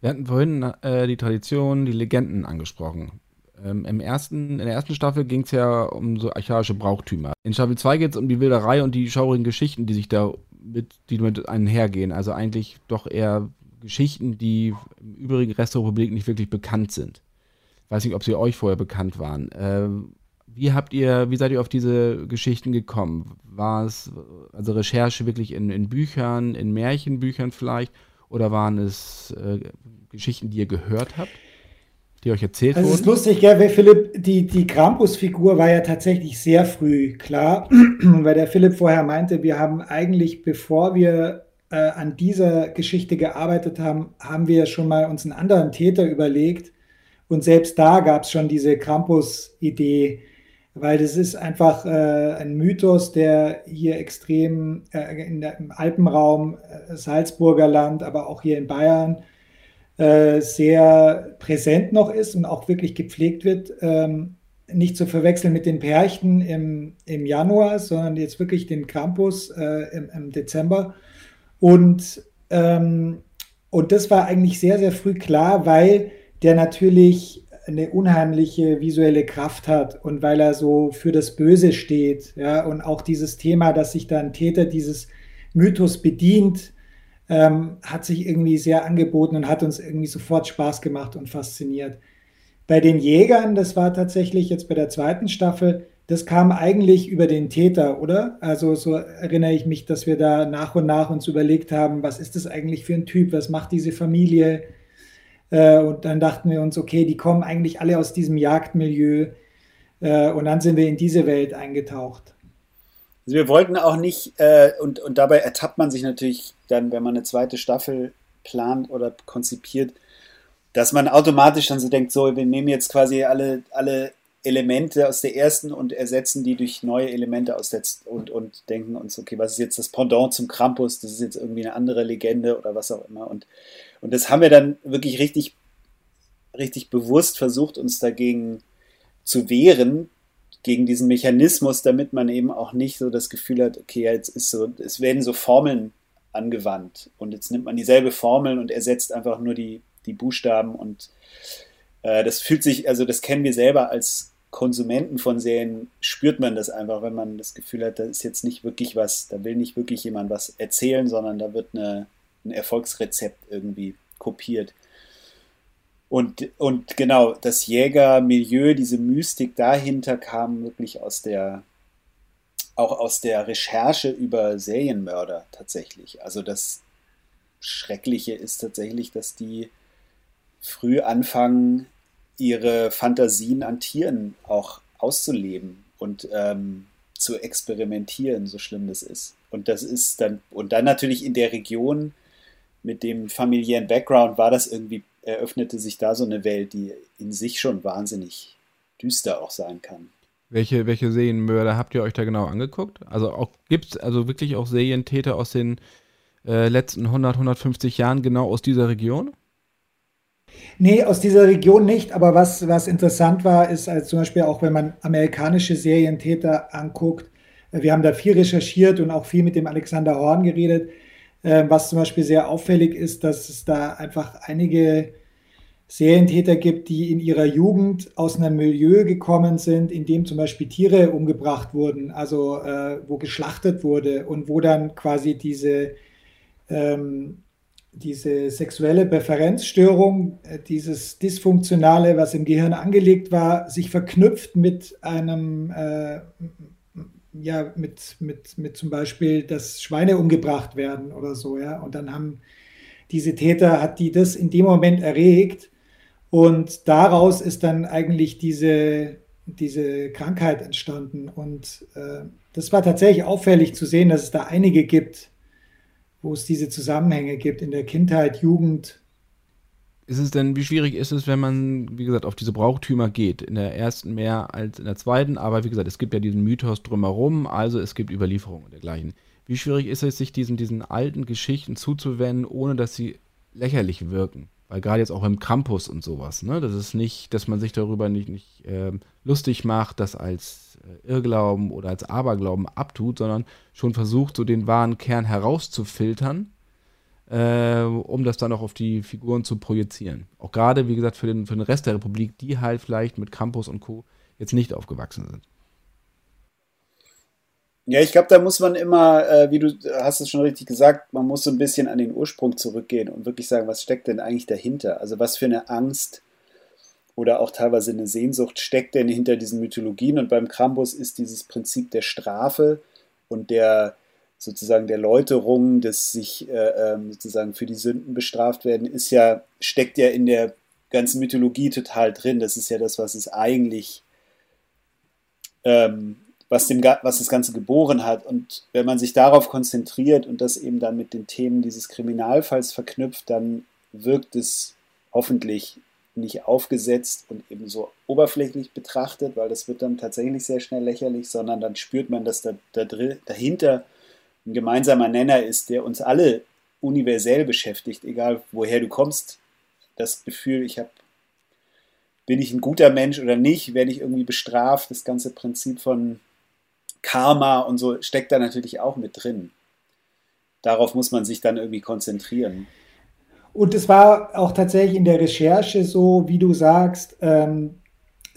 Wir hatten vorhin äh, die Tradition, die Legenden angesprochen. Ähm, im ersten, in der ersten Staffel ging es ja um so archaische Brauchtümer. In Staffel 2 geht es um die Wilderei und die schaurigen Geschichten, die sich da mit, die mit einhergehen. Also eigentlich doch eher Geschichten, die im übrigen Rest der Republik nicht wirklich bekannt sind weiß nicht, ob sie euch vorher bekannt waren. Ähm, wie habt ihr, wie seid ihr auf diese Geschichten gekommen? War es also Recherche wirklich in, in Büchern, in Märchenbüchern vielleicht? Oder waren es äh, Geschichten, die ihr gehört habt? die euch erzählt also wurden? Es ist lustig, weil Philipp, die, die Krampus-Figur war ja tatsächlich sehr früh klar, weil der Philipp vorher meinte, wir haben eigentlich, bevor wir äh, an dieser Geschichte gearbeitet haben, haben wir schon mal uns einen anderen Täter überlegt, und selbst da gab es schon diese Krampus-Idee, weil das ist einfach äh, ein Mythos, der hier extrem äh, in der, im Alpenraum, äh, Salzburger Land, aber auch hier in Bayern äh, sehr präsent noch ist und auch wirklich gepflegt wird. Ähm, nicht zu verwechseln mit den Perchten im, im Januar, sondern jetzt wirklich den Krampus äh, im, im, Dezember. Und, ähm, und das war eigentlich sehr, sehr früh klar, weil der natürlich eine unheimliche visuelle Kraft hat und weil er so für das Böse steht. Ja, und auch dieses Thema, dass sich da ein Täter dieses Mythos bedient, ähm, hat sich irgendwie sehr angeboten und hat uns irgendwie sofort Spaß gemacht und fasziniert. Bei den Jägern, das war tatsächlich jetzt bei der zweiten Staffel, das kam eigentlich über den Täter, oder? Also so erinnere ich mich, dass wir da nach und nach uns überlegt haben, was ist das eigentlich für ein Typ, was macht diese Familie, und dann dachten wir uns, okay, die kommen eigentlich alle aus diesem Jagdmilieu. Äh, und dann sind wir in diese Welt eingetaucht. Also wir wollten auch nicht, äh, und, und dabei ertappt man sich natürlich dann, wenn man eine zweite Staffel plant oder konzipiert, dass man automatisch dann so denkt, so, wir nehmen jetzt quasi alle, alle Elemente aus der ersten und ersetzen die durch neue Elemente aus der und, und denken uns, okay, was ist jetzt das Pendant zum Krampus? Das ist jetzt irgendwie eine andere Legende oder was auch immer. Und, und das haben wir dann wirklich richtig, richtig bewusst versucht, uns dagegen zu wehren, gegen diesen Mechanismus, damit man eben auch nicht so das Gefühl hat, okay, jetzt ist so, es werden so Formeln angewandt und jetzt nimmt man dieselbe Formel und ersetzt einfach nur die, die Buchstaben und äh, das fühlt sich, also das kennen wir selber als Konsumenten von Serien, spürt man das einfach, wenn man das Gefühl hat, da ist jetzt nicht wirklich was, da will nicht wirklich jemand was erzählen, sondern da wird eine, ein Erfolgsrezept irgendwie kopiert. Und, und genau, das Jägermilieu, diese Mystik dahinter kam wirklich aus der, auch aus der Recherche über Serienmörder tatsächlich. Also das Schreckliche ist tatsächlich, dass die früh anfangen, ihre Fantasien an Tieren auch auszuleben und ähm, zu experimentieren, so schlimm das ist. Und das ist dann, und dann natürlich in der Region mit dem familiären Background war das irgendwie, eröffnete sich da so eine Welt, die in sich schon wahnsinnig düster auch sein kann. Welche, welche Serienmörder habt ihr euch da genau angeguckt? Also auch gibt es also wirklich auch Serientäter aus den äh, letzten 100, 150 Jahren genau aus dieser Region? Nee, aus dieser Region nicht. Aber was, was interessant war, ist also zum Beispiel auch, wenn man amerikanische Serientäter anguckt. Äh, wir haben da viel recherchiert und auch viel mit dem Alexander Horn geredet. Äh, was zum Beispiel sehr auffällig ist, dass es da einfach einige Serientäter gibt, die in ihrer Jugend aus einem Milieu gekommen sind, in dem zum Beispiel Tiere umgebracht wurden, also äh, wo geschlachtet wurde und wo dann quasi diese ähm, diese sexuelle Präferenzstörung, äh, dieses Dysfunktionale, was im Gehirn angelegt war, sich verknüpft mit einem, äh, ja, mit, mit, mit zum Beispiel, dass Schweine umgebracht werden oder so, ja. Und dann haben diese Täter, hat die das in dem Moment erregt und daraus ist dann eigentlich diese, diese Krankheit entstanden. Und äh, das war tatsächlich auffällig zu sehen, dass es da einige gibt, wo es diese Zusammenhänge gibt in der Kindheit, Jugend. Ist es denn, wie schwierig ist es, wenn man, wie gesagt, auf diese Brauchtümer geht? In der ersten mehr als in der zweiten, aber wie gesagt, es gibt ja diesen Mythos drumherum, also es gibt Überlieferungen und dergleichen. Wie schwierig ist es, sich diesen, diesen alten Geschichten zuzuwenden, ohne dass sie lächerlich wirken? Weil gerade jetzt auch im Campus und sowas, ne? Das ist nicht, dass man sich darüber nicht, nicht äh, lustig macht, das als äh, Irrglauben oder als Aberglauben abtut, sondern schon versucht, so den wahren Kern herauszufiltern, äh, um das dann auch auf die Figuren zu projizieren. Auch gerade, wie gesagt, für den, für den Rest der Republik, die halt vielleicht mit Campus und Co. jetzt nicht aufgewachsen sind. Ja, ich glaube, da muss man immer, äh, wie du hast es schon richtig gesagt, man muss so ein bisschen an den Ursprung zurückgehen und wirklich sagen, was steckt denn eigentlich dahinter? Also was für eine Angst oder auch teilweise eine Sehnsucht steckt denn hinter diesen Mythologien? Und beim Krampus ist dieses Prinzip der Strafe und der sozusagen der Läuterung, des sich äh, ähm, sozusagen für die Sünden bestraft werden, ist ja, steckt ja in der ganzen Mythologie total drin. Das ist ja das, was es eigentlich ähm, was, dem, was das Ganze geboren hat. Und wenn man sich darauf konzentriert und das eben dann mit den Themen dieses Kriminalfalls verknüpft, dann wirkt es hoffentlich nicht aufgesetzt und eben so oberflächlich betrachtet, weil das wird dann tatsächlich sehr schnell lächerlich, sondern dann spürt man, dass da, da dahinter ein gemeinsamer Nenner ist, der uns alle universell beschäftigt, egal woher du kommst. Das Gefühl, ich habe bin ich ein guter Mensch oder nicht, werde ich irgendwie bestraft, das ganze Prinzip von Karma und so steckt da natürlich auch mit drin. Darauf muss man sich dann irgendwie konzentrieren. Und es war auch tatsächlich in der Recherche so, wie du sagst, ähm,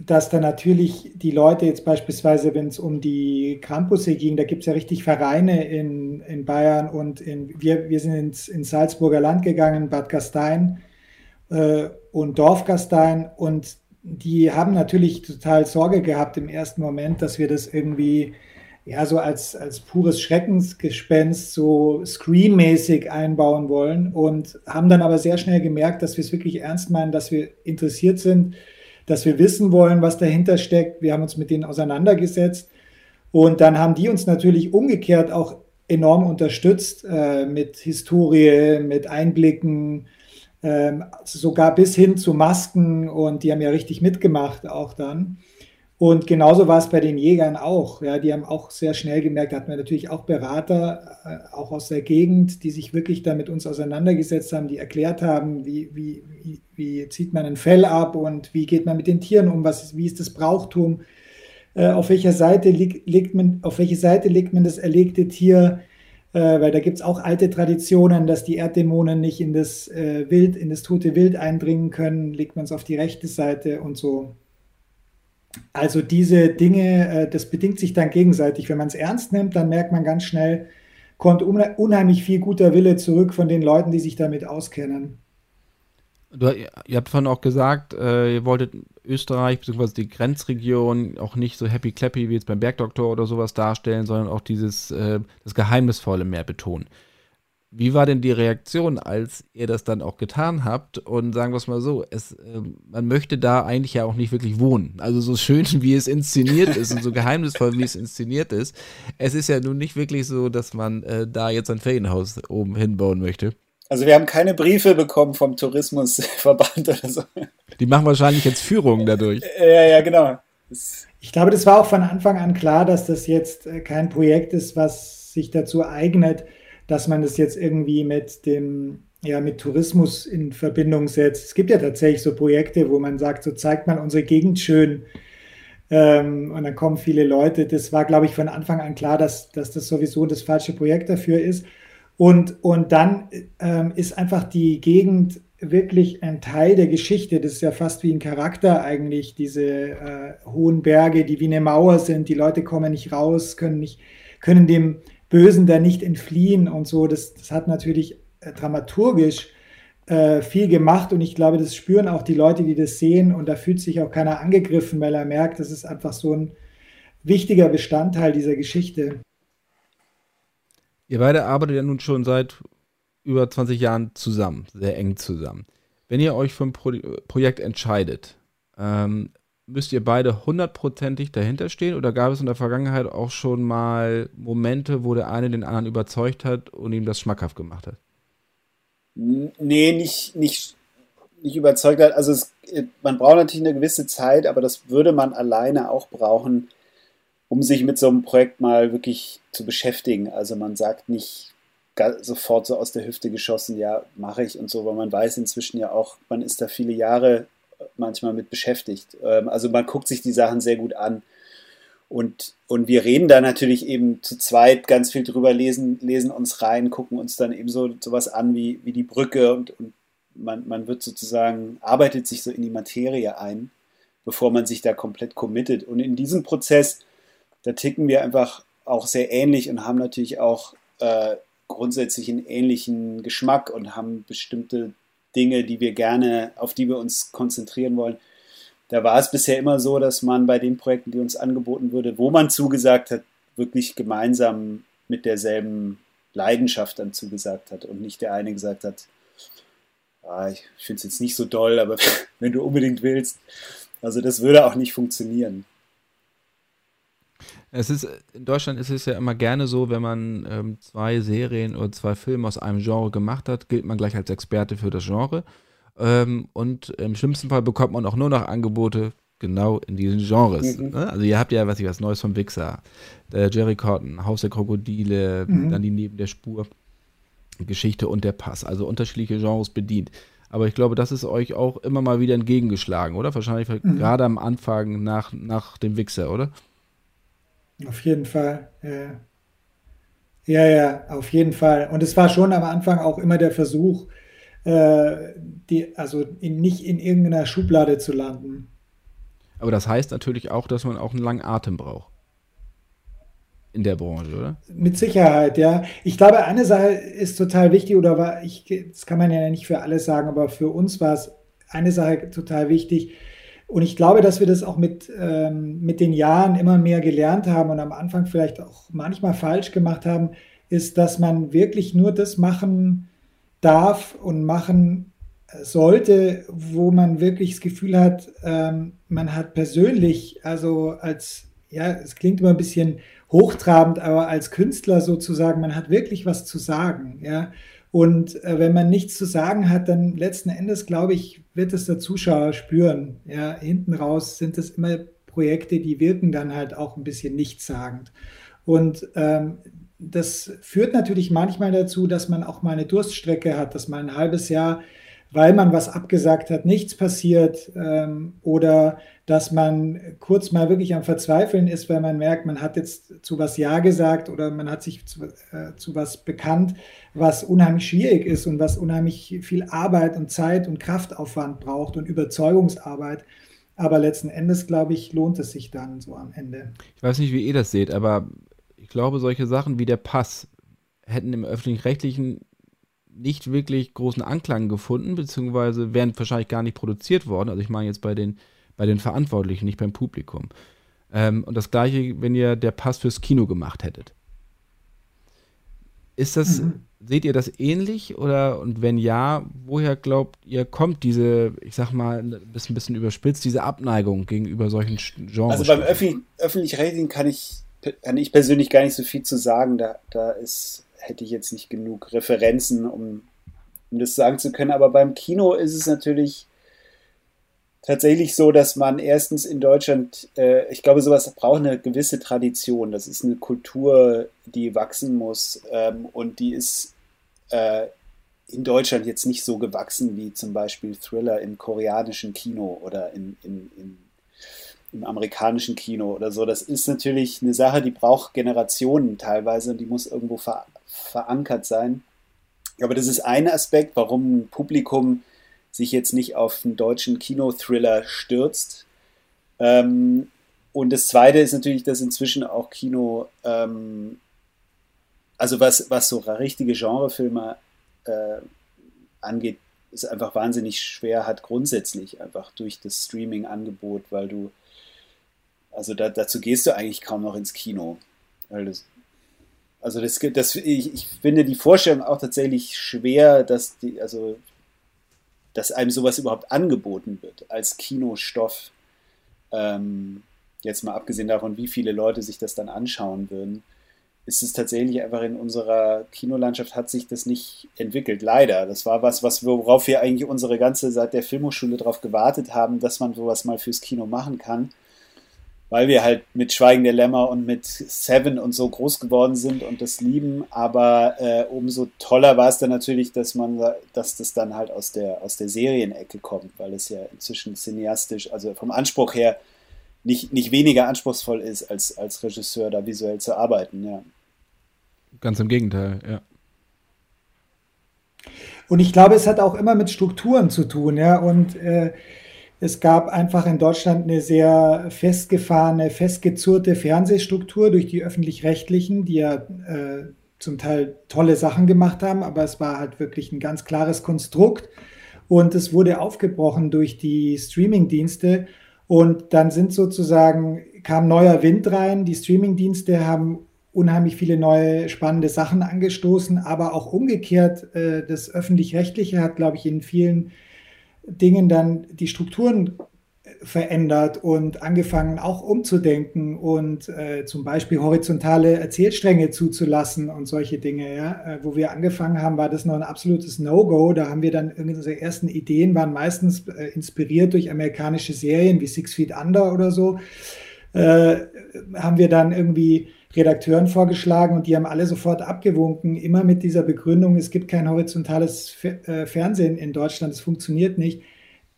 dass da natürlich die Leute jetzt beispielsweise, wenn es um die Campusse ging, da gibt es ja richtig Vereine in, in Bayern und in, wir, wir sind ins, ins Salzburger Land gegangen, Bad Gastein äh, und Dorf Gastein und die haben natürlich total Sorge gehabt im ersten Moment, dass wir das irgendwie ja so als, als pures Schreckensgespenst so Scream-mäßig einbauen wollen und haben dann aber sehr schnell gemerkt, dass wir es wirklich ernst meinen, dass wir interessiert sind, dass wir wissen wollen, was dahinter steckt. Wir haben uns mit denen auseinandergesetzt und dann haben die uns natürlich umgekehrt auch enorm unterstützt äh, mit Historie, mit Einblicken, ähm, sogar bis hin zu Masken und die haben ja richtig mitgemacht auch dann. Und genauso war es bei den Jägern auch. Ja, die haben auch sehr schnell gemerkt, da hatten wir natürlich auch Berater, äh, auch aus der Gegend, die sich wirklich da mit uns auseinandergesetzt haben, die erklärt haben, wie, wie, wie, zieht man ein Fell ab und wie geht man mit den Tieren um, was, wie ist das Brauchtum, äh, auf welcher Seite liegt, legt man, auf welche Seite legt man das erlegte Tier, äh, weil da gibt es auch alte Traditionen, dass die Erddämonen nicht in das Wild, in das tote Wild eindringen können, legt man es auf die rechte Seite und so. Also diese Dinge, äh, das bedingt sich dann gegenseitig. Wenn man es ernst nimmt, dann merkt man ganz schnell, kommt unheimlich viel guter Wille zurück von den Leuten, die sich damit auskennen. Du, ihr habt vorhin auch gesagt, äh, ihr wolltet Österreich bzw. die Grenzregion auch nicht so happy clappy wie jetzt beim Bergdoktor oder sowas darstellen, sondern auch dieses äh, das Geheimnisvolle mehr betonen. Wie war denn die Reaktion, als ihr das dann auch getan habt? Und sagen wir es mal so, es, äh, man möchte da eigentlich ja auch nicht wirklich wohnen. Also so schön, wie es inszeniert ist und so geheimnisvoll, wie es inszeniert ist. Es ist ja nun nicht wirklich so, dass man äh, da jetzt ein Ferienhaus oben hinbauen möchte. Also wir haben keine Briefe bekommen vom Tourismusverband oder so. Die machen wahrscheinlich jetzt Führungen dadurch. Ja, ja, genau. Ich glaube, das war auch von Anfang an klar, dass das jetzt äh, kein Projekt ist, was sich dazu eignet, dass man das jetzt irgendwie mit dem, ja, mit Tourismus in Verbindung setzt. Es gibt ja tatsächlich so Projekte, wo man sagt, so zeigt man unsere Gegend schön. Ähm, und dann kommen viele Leute. Das war, glaube ich, von Anfang an klar, dass, dass das sowieso das falsche Projekt dafür ist. Und, und dann ähm, ist einfach die Gegend wirklich ein Teil der Geschichte. Das ist ja fast wie ein Charakter eigentlich, diese äh, hohen Berge, die wie eine Mauer sind. Die Leute kommen nicht raus, können, nicht, können dem Bösen da nicht entfliehen und so. Das, das hat natürlich äh, dramaturgisch äh, viel gemacht und ich glaube, das spüren auch die Leute, die das sehen und da fühlt sich auch keiner angegriffen, weil er merkt, das ist einfach so ein wichtiger Bestandteil dieser Geschichte. Ihr beide arbeitet ja nun schon seit über 20 Jahren zusammen, sehr eng zusammen. Wenn ihr euch für ein Pro Projekt entscheidet, ähm, müsst ihr beide hundertprozentig dahinter stehen oder gab es in der Vergangenheit auch schon mal Momente, wo der eine den anderen überzeugt hat und ihm das schmackhaft gemacht hat? Nee, nicht, nicht, nicht überzeugt hat. Also es, man braucht natürlich eine gewisse Zeit, aber das würde man alleine auch brauchen, um sich mit so einem Projekt mal wirklich zu beschäftigen. Also man sagt nicht sofort so aus der Hüfte geschossen, ja, mache ich und so, weil man weiß inzwischen ja auch, man ist da viele Jahre manchmal mit beschäftigt. Ähm, also man guckt sich die Sachen sehr gut an. Und, und wir reden da natürlich eben zu zweit ganz viel drüber, lesen, lesen uns rein, gucken uns dann eben so sowas an wie, wie die Brücke und, und man, man wird sozusagen, arbeitet sich so in die Materie ein, bevor man sich da komplett committet. Und in diesem Prozess da ticken wir einfach auch sehr ähnlich und haben natürlich auch äh, grundsätzlich einen ähnlichen Geschmack und haben bestimmte Dinge, die wir gerne, auf die wir uns konzentrieren wollen. Da war es bisher immer so, dass man bei den Projekten, die uns angeboten wurde, wo man zugesagt hat, wirklich gemeinsam mit derselben Leidenschaft dann zugesagt hat und nicht der eine gesagt hat, ah, ich finde es jetzt nicht so doll, aber wenn du unbedingt willst. Also das würde auch nicht funktionieren. Es ist, in Deutschland ist es ja immer gerne so, wenn man ähm, zwei Serien oder zwei Filme aus einem Genre gemacht hat, gilt man gleich als Experte für das Genre. Ähm, und im schlimmsten Fall bekommt man auch nur noch Angebote genau in diesen Genres. Mhm. Ne? Also ihr habt ja, was ich was Neues vom Wixer, der Jerry Cotton, Haus der Krokodile, mhm. dann die Neben der Spur, Geschichte und der Pass. Also unterschiedliche Genres bedient. Aber ich glaube, das ist euch auch immer mal wieder entgegengeschlagen, oder? Wahrscheinlich mhm. gerade am Anfang nach, nach dem Wichser, oder? Auf jeden Fall. Ja. ja, ja, auf jeden Fall. Und es war schon am Anfang auch immer der Versuch, äh, die, also in, nicht in irgendeiner Schublade zu landen. Aber das heißt natürlich auch, dass man auch einen langen Atem braucht. In der Branche, oder? Mit Sicherheit, ja. Ich glaube, eine Sache ist total wichtig, oder war, ich, das kann man ja nicht für alles sagen, aber für uns war es eine Sache total wichtig und ich glaube, dass wir das auch mit, ähm, mit den Jahren immer mehr gelernt haben und am Anfang vielleicht auch manchmal falsch gemacht haben, ist, dass man wirklich nur das machen darf und machen sollte, wo man wirklich das Gefühl hat, ähm, man hat persönlich, also als, ja, es klingt immer ein bisschen hochtrabend, aber als Künstler sozusagen, man hat wirklich was zu sagen, ja. Und äh, wenn man nichts zu sagen hat, dann letzten Endes, glaube ich, wird es der Zuschauer spüren. Ja, hinten raus sind es immer Projekte, die wirken dann halt auch ein bisschen nichtssagend. Und ähm, das führt natürlich manchmal dazu, dass man auch mal eine Durststrecke hat, dass man ein halbes Jahr, weil man was abgesagt hat, nichts passiert ähm, oder dass man kurz mal wirklich am Verzweifeln ist, weil man merkt, man hat jetzt zu was Ja gesagt oder man hat sich zu, äh, zu was bekannt, was unheimlich schwierig ist und was unheimlich viel Arbeit und Zeit und Kraftaufwand braucht und Überzeugungsarbeit. Aber letzten Endes, glaube ich, lohnt es sich dann so am Ende. Ich weiß nicht, wie ihr das seht, aber ich glaube, solche Sachen wie der Pass hätten im öffentlich-rechtlichen nicht wirklich großen Anklang gefunden, beziehungsweise wären wahrscheinlich gar nicht produziert worden. Also ich meine jetzt bei den, bei den Verantwortlichen, nicht beim Publikum. Ähm, und das gleiche, wenn ihr der Pass fürs Kino gemacht hättet. Ist das, mhm. seht ihr das ähnlich oder und wenn ja, woher glaubt ihr, kommt diese, ich sag mal, ein bisschen, bisschen überspitzt, diese Abneigung gegenüber solchen Genres? Also beim öffentlich-rechtlichen kann ich, kann ich persönlich gar nicht so viel zu sagen. Da, da ist, hätte ich jetzt nicht genug Referenzen, um, um das sagen zu können. Aber beim Kino ist es natürlich tatsächlich so, dass man erstens in Deutschland, äh, ich glaube, sowas braucht eine gewisse Tradition. Das ist eine Kultur, die wachsen muss ähm, und die ist äh, in Deutschland jetzt nicht so gewachsen wie zum Beispiel Thriller im koreanischen Kino oder in, in, in, im amerikanischen Kino oder so. Das ist natürlich eine Sache, die braucht Generationen teilweise und die muss irgendwo ver verankert sein. Aber das ist ein Aspekt, warum ein Publikum sich jetzt nicht auf einen deutschen Kinothriller stürzt. Ähm, und das Zweite ist natürlich, dass inzwischen auch Kino, ähm, also was, was so richtige Genrefilme äh, angeht, ist einfach wahnsinnig schwer hat grundsätzlich einfach durch das Streaming-Angebot, weil du, also da, dazu gehst du eigentlich kaum noch ins Kino. Weil das, also das, das ich, ich finde die Vorstellung auch tatsächlich schwer, dass die, also dass einem sowas überhaupt angeboten wird als Kinostoff. Ähm, jetzt mal abgesehen davon, wie viele Leute sich das dann anschauen würden, ist es tatsächlich einfach in unserer Kinolandschaft hat sich das nicht entwickelt. Leider. Das war was, was worauf wir eigentlich unsere ganze seit der Filmhochschule darauf gewartet haben, dass man sowas mal fürs Kino machen kann weil wir halt mit Schweigen der Lämmer und mit Seven und so groß geworden sind und das lieben. Aber äh, umso toller war es dann natürlich, dass man, dass das dann halt aus der, aus der Serienecke kommt, weil es ja inzwischen cineastisch, also vom Anspruch her, nicht, nicht weniger anspruchsvoll ist, als, als Regisseur da visuell zu arbeiten, ja. Ganz im Gegenteil, ja. Und ich glaube, es hat auch immer mit Strukturen zu tun, ja. Und äh, es gab einfach in Deutschland eine sehr festgefahrene, festgezurrte Fernsehstruktur durch die öffentlich-rechtlichen, die ja äh, zum Teil tolle Sachen gemacht haben, aber es war halt wirklich ein ganz klares Konstrukt. Und es wurde aufgebrochen durch die Streaming-Dienste. Und dann sind sozusagen, kam neuer Wind rein. Die Streaming-Dienste haben unheimlich viele neue spannende Sachen angestoßen, aber auch umgekehrt, äh, das öffentlich-rechtliche hat, glaube ich, in vielen Dingen dann die Strukturen verändert und angefangen auch umzudenken und äh, zum Beispiel horizontale Erzählstränge zuzulassen und solche Dinge. Ja? Äh, wo wir angefangen haben, war das noch ein absolutes No-Go. Da haben wir dann unsere ersten Ideen, waren meistens äh, inspiriert durch amerikanische Serien wie Six Feet Under oder so. Äh, haben wir dann irgendwie Redakteuren vorgeschlagen und die haben alle sofort abgewunken, immer mit dieser Begründung, es gibt kein horizontales äh, Fernsehen in Deutschland, es funktioniert nicht,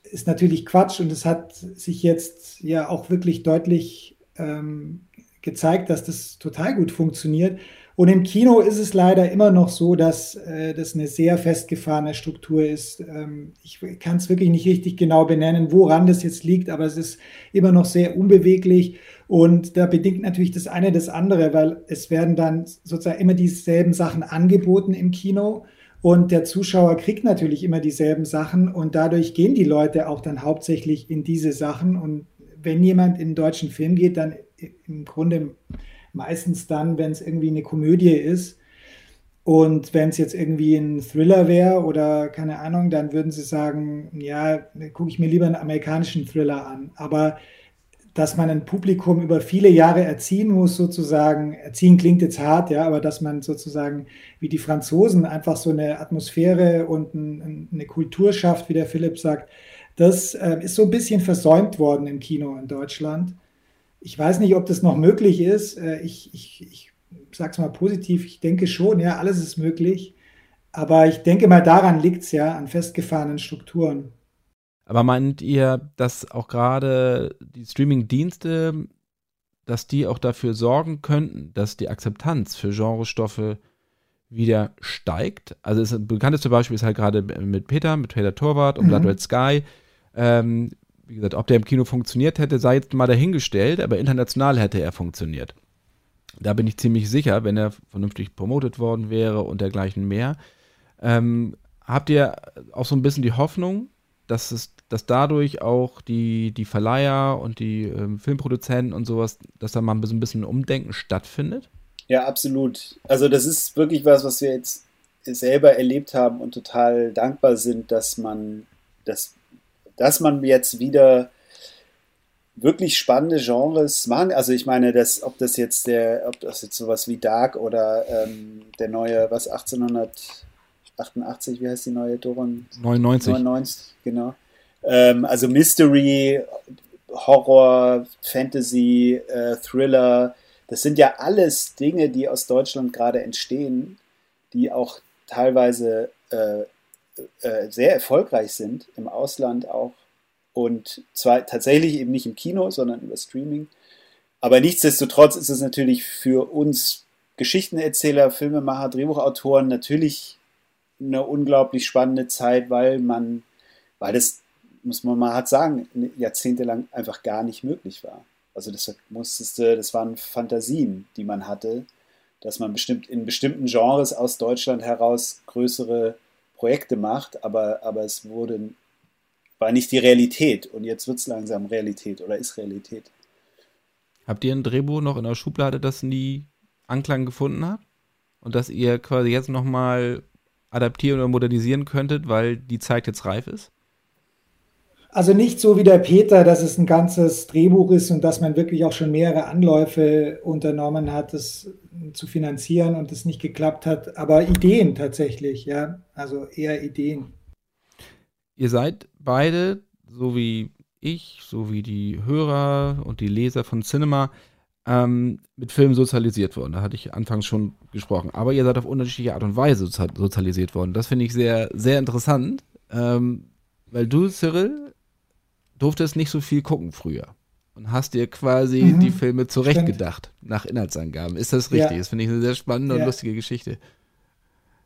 ist natürlich Quatsch und es hat sich jetzt ja auch wirklich deutlich ähm, gezeigt, dass das total gut funktioniert. Und im Kino ist es leider immer noch so, dass äh, das eine sehr festgefahrene Struktur ist. Ähm, ich kann es wirklich nicht richtig genau benennen, woran das jetzt liegt, aber es ist immer noch sehr unbeweglich. Und da bedingt natürlich das eine das andere, weil es werden dann sozusagen immer dieselben Sachen angeboten im Kino. Und der Zuschauer kriegt natürlich immer dieselben Sachen und dadurch gehen die Leute auch dann hauptsächlich in diese Sachen. Und wenn jemand in einen deutschen Film geht, dann im Grunde meistens dann, wenn es irgendwie eine Komödie ist. Und wenn es jetzt irgendwie ein Thriller wäre oder keine Ahnung, dann würden sie sagen, ja, gucke ich mir lieber einen amerikanischen Thriller an. Aber dass man ein Publikum über viele Jahre erziehen muss, sozusagen. Erziehen klingt jetzt hart, ja, aber dass man sozusagen wie die Franzosen einfach so eine Atmosphäre und ein, eine Kultur schafft, wie der Philipp sagt, das äh, ist so ein bisschen versäumt worden im Kino in Deutschland. Ich weiß nicht, ob das noch möglich ist. Äh, ich, ich, ich sage es mal positiv, ich denke schon, ja, alles ist möglich. Aber ich denke mal, daran liegt es ja, an festgefahrenen Strukturen. Aber meint ihr, dass auch gerade die Streaming-Dienste, dass die auch dafür sorgen könnten, dass die Akzeptanz für Genrestoffe wieder steigt? Also das bekannteste Beispiel ist halt gerade mit Peter, mit Peter Torwart und mhm. Blood Red Sky. Ähm, wie gesagt, ob der im Kino funktioniert hätte, sei jetzt mal dahingestellt, aber international hätte er funktioniert. Da bin ich ziemlich sicher, wenn er vernünftig promotet worden wäre und dergleichen mehr. Ähm, habt ihr auch so ein bisschen die Hoffnung, dass es, dass dadurch auch die, die Verleiher und die ähm, Filmproduzenten und sowas, dass da mal ein bisschen Umdenken stattfindet? Ja, absolut. Also das ist wirklich was, was wir jetzt selber erlebt haben und total dankbar sind, dass man, dass, dass man jetzt wieder wirklich spannende Genres machen. Also ich meine, dass, ob das jetzt der, ob das jetzt sowas wie Dark oder ähm, der neue, was 1888, wie heißt die neue Doron? 99. 99, genau. Ähm, also Mystery, Horror, Fantasy, äh, Thriller, das sind ja alles Dinge, die aus Deutschland gerade entstehen, die auch teilweise äh, äh, sehr erfolgreich sind, im Ausland auch und zwar tatsächlich eben nicht im Kino, sondern über Streaming. Aber nichtsdestotrotz ist es natürlich für uns Geschichtenerzähler, Filmemacher, Drehbuchautoren natürlich eine unglaublich spannende Zeit, weil man, weil das, muss man mal hart sagen, jahrzehntelang einfach gar nicht möglich war. Also das mussteste, das waren Fantasien, die man hatte, dass man bestimmt in bestimmten Genres aus Deutschland heraus größere Projekte macht, aber, aber es wurde war nicht die Realität. Und jetzt wird es langsam Realität oder ist Realität. Habt ihr ein Drehbuch noch in der Schublade, das nie Anklang gefunden hat? Und das ihr quasi jetzt nochmal adaptieren oder modernisieren könntet, weil die Zeit jetzt reif ist? Also nicht so wie der Peter, dass es ein ganzes Drehbuch ist und dass man wirklich auch schon mehrere Anläufe unternommen hat, das zu finanzieren und es nicht geklappt hat, aber Ideen tatsächlich, ja, also eher Ideen. Ihr seid beide, so wie ich, so wie die Hörer und die Leser von Cinema, ähm, mit Filmen sozialisiert worden. Da hatte ich anfangs schon gesprochen. Aber ihr seid auf unterschiedliche Art und Weise sozialisiert worden. Das finde ich sehr, sehr interessant. Ähm, weil du, Cyril, durftest nicht so viel gucken früher. Und hast dir quasi mhm, die Filme zurechtgedacht, nach Inhaltsangaben. Ist das richtig? Ja. Das finde ich eine sehr spannende ja. und lustige Geschichte.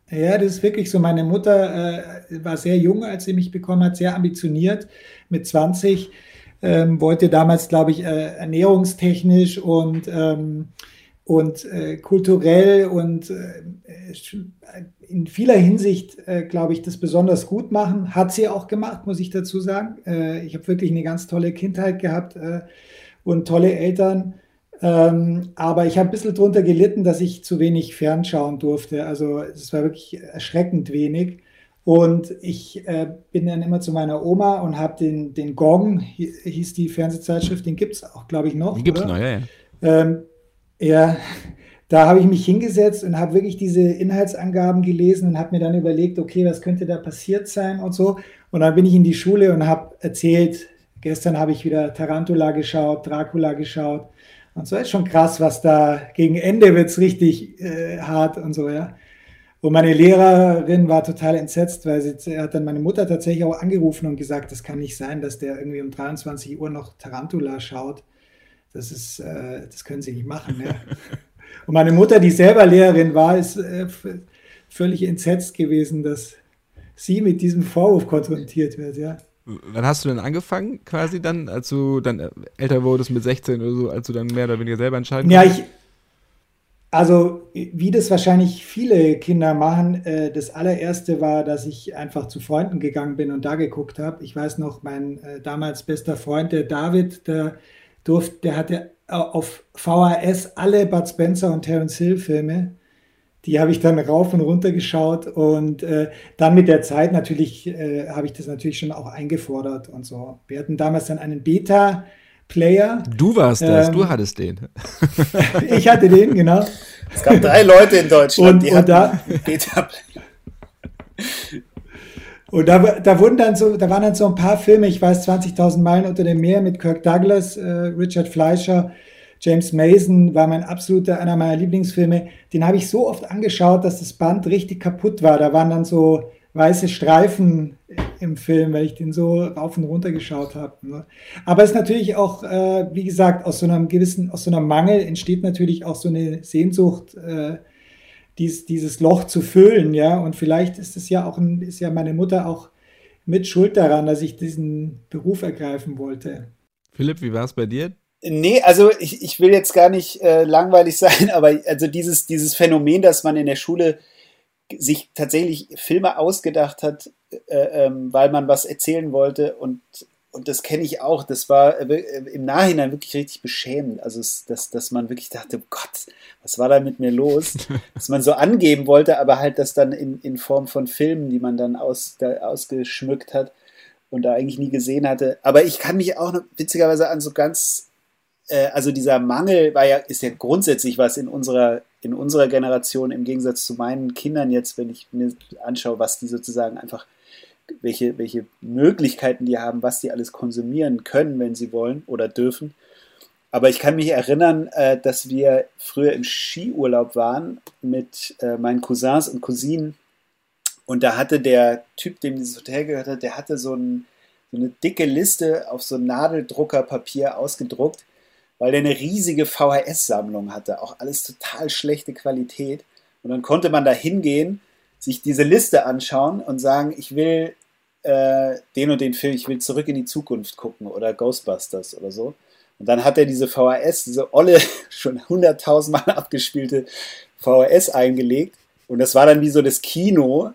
Ja, das ist wirklich so. Meine Mutter äh, war sehr jung, als sie mich bekommen hat, sehr ambitioniert mit 20. Ähm, wollte damals, glaube ich, äh, ernährungstechnisch und, ähm, und äh, kulturell und äh, in vieler Hinsicht, äh, glaube ich, das besonders gut machen. Hat sie auch gemacht, muss ich dazu sagen. Äh, ich habe wirklich eine ganz tolle Kindheit gehabt und tolle Eltern. Ähm, aber ich habe ein bisschen drunter gelitten, dass ich zu wenig fernschauen durfte. Also es war wirklich erschreckend wenig. Und ich äh, bin dann immer zu meiner Oma und habe den, den Gong, hieß die Fernsehzeitschrift, den gibt es auch, glaube ich, noch. Die gibt es noch, ja, ja. Ähm, ja, da habe ich mich hingesetzt und habe wirklich diese Inhaltsangaben gelesen und habe mir dann überlegt, okay, was könnte da passiert sein und so. Und dann bin ich in die Schule und habe erzählt, gestern habe ich wieder Tarantula geschaut, Dracula geschaut und so ist schon krass, was da gegen Ende wird es richtig äh, hart und so, ja. Und meine Lehrerin war total entsetzt, weil sie hat dann meine Mutter tatsächlich auch angerufen und gesagt, das kann nicht sein, dass der irgendwie um 23 Uhr noch Tarantula schaut. Das ist, äh, das können sie nicht machen. Ja. und meine Mutter, die selber Lehrerin war, ist äh, völlig entsetzt gewesen, dass sie mit diesem Vorwurf konfrontiert wird, ja. Wann hast du denn angefangen, quasi dann, als du dann älter wurdest mit 16 oder so, als du dann mehr oder weniger selber entscheiden Ja, ich, also wie das wahrscheinlich viele Kinder machen, äh, das allererste war, dass ich einfach zu Freunden gegangen bin und da geguckt habe. Ich weiß noch, mein äh, damals bester Freund, der David, der durfte, der hatte auf VHS alle Bud Spencer und Terence Hill Filme die habe ich dann rauf und runter geschaut und äh, dann mit der Zeit natürlich äh, habe ich das natürlich schon auch eingefordert und so. Wir hatten damals dann einen Beta Player. Du warst das, ähm, du hattest den. ich hatte den, genau. Es gab drei Leute in Deutschland, und, die und hatten da, Beta Und da, da wurden dann so, da waren dann so ein paar Filme, ich weiß, 20.000 Meilen unter dem Meer mit Kirk Douglas, äh, Richard Fleischer, James Mason war mein absoluter, einer meiner Lieblingsfilme. Den habe ich so oft angeschaut, dass das Band richtig kaputt war. Da waren dann so weiße Streifen im Film, weil ich den so rauf und runter geschaut habe. Ne? Aber es ist natürlich auch, äh, wie gesagt, aus so einem gewissen, aus so einem Mangel entsteht natürlich auch so eine Sehnsucht, äh, dies, dieses Loch zu füllen, ja. Und vielleicht ist es ja auch ein, ist ja meine Mutter auch mit Schuld daran, dass ich diesen Beruf ergreifen wollte. Philipp, wie war es bei dir? Nee, also ich, ich will jetzt gar nicht äh, langweilig sein, aber also dieses, dieses Phänomen, dass man in der Schule sich tatsächlich Filme ausgedacht hat, äh, ähm, weil man was erzählen wollte und, und das kenne ich auch. Das war äh, im Nachhinein wirklich richtig beschämend. Also, dass, dass man wirklich dachte, Gott, was war da mit mir los? dass man so angeben wollte, aber halt das dann in, in Form von Filmen, die man dann aus, da, ausgeschmückt hat und da eigentlich nie gesehen hatte. Aber ich kann mich auch noch witzigerweise an so ganz äh, also dieser Mangel war ja, ist ja grundsätzlich was in unserer, in unserer Generation im Gegensatz zu meinen Kindern jetzt, wenn ich mir anschaue, was die sozusagen einfach, welche, welche Möglichkeiten die haben, was die alles konsumieren können, wenn sie wollen oder dürfen. Aber ich kann mich erinnern, äh, dass wir früher im Skiurlaub waren mit äh, meinen Cousins und Cousinen. Und da hatte der Typ, dem dieses Hotel gehört hat, der hatte so, ein, so eine dicke Liste auf so Nadeldruckerpapier ausgedruckt weil der eine riesige VHS-Sammlung hatte, auch alles total schlechte Qualität. Und dann konnte man da hingehen, sich diese Liste anschauen und sagen, ich will äh, den und den Film, ich will zurück in die Zukunft gucken oder Ghostbusters oder so. Und dann hat er diese VHS, diese olle, schon hunderttausendmal abgespielte VHS eingelegt. Und das war dann wie so das Kino,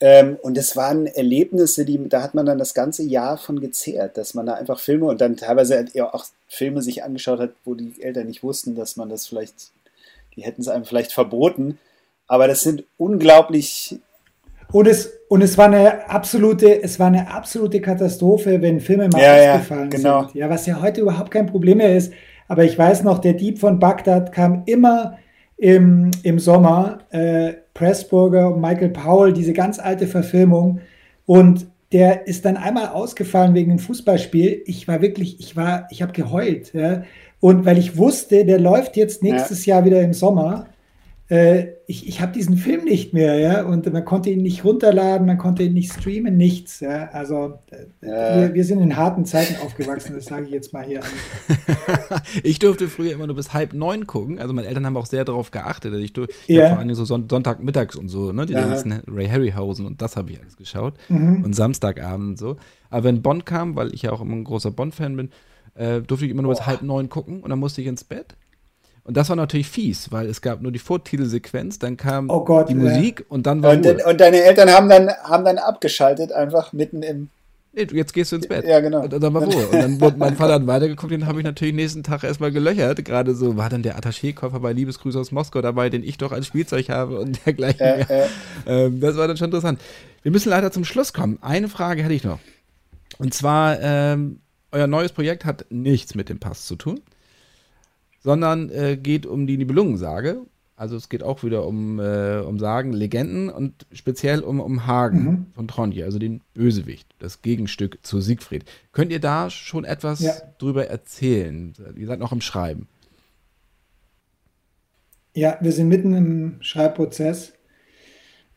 ähm, und das waren Erlebnisse, die, da hat man dann das ganze Jahr von gezehrt, dass man da einfach Filme und dann teilweise auch Filme sich angeschaut hat, wo die Eltern nicht wussten, dass man das vielleicht, die hätten es einem vielleicht verboten. Aber das sind unglaublich. Und es, und es war eine absolute, es war eine absolute Katastrophe, wenn Filme mal ja, ausgefallen ja, genau. sind. Ja, was ja heute überhaupt kein Problem mehr ist. Aber ich weiß noch, der Dieb von Bagdad kam immer im, im Sommer. Äh, Pressburger und Michael Powell, diese ganz alte Verfilmung. Und der ist dann einmal ausgefallen wegen einem Fußballspiel. Ich war wirklich, ich war, ich habe geheult. Ja? Und weil ich wusste, der läuft jetzt nächstes ja. Jahr wieder im Sommer ich, ich habe diesen Film nicht mehr, ja, und man konnte ihn nicht runterladen, man konnte ihn nicht streamen, nichts, ja. Also äh, ja. Wir, wir, sind in harten Zeiten aufgewachsen, das sage ich jetzt mal hier. ich durfte früher immer nur bis halb neun gucken, also meine Eltern haben auch sehr darauf geachtet. Ich, durfte, ja. vor allem so Sonntagmittags und so, ne, die ganzen Ray Harryhausen und das habe ich alles geschaut mhm. und Samstagabend und so. Aber wenn Bond kam, weil ich ja auch immer ein großer Bond-Fan bin, äh, durfte ich immer nur Boah. bis halb neun gucken und dann musste ich ins Bett. Und das war natürlich fies, weil es gab nur die Vortitelsequenz, dann kam oh Gott, die Musik und dann war und, und, deine Eltern haben dann, haben dann abgeschaltet, einfach mitten im. Nee, jetzt gehst du ins Bett. Ja, genau. Und dann war Ruhe. Und dann wurde mein Vater hat weitergeguckt, den habe ich natürlich nächsten Tag erstmal gelöchert. Gerade so, war dann der Attachékoffer bei Liebesgrüße aus Moskau dabei, den ich doch als Spielzeug habe und dergleichen. Äh, äh. Ähm, das war dann schon interessant. Wir müssen leider zum Schluss kommen. Eine Frage hätte ich noch. Und zwar, ähm, euer neues Projekt hat nichts mit dem Pass zu tun sondern äh, geht um die Nibelungensage. Also es geht auch wieder um, äh, um Sagen, Legenden und speziell um, um Hagen mhm. von Tronje, also den Bösewicht, das Gegenstück zu Siegfried. Könnt ihr da schon etwas ja. drüber erzählen? Ihr seid noch im Schreiben. Ja, wir sind mitten im Schreibprozess.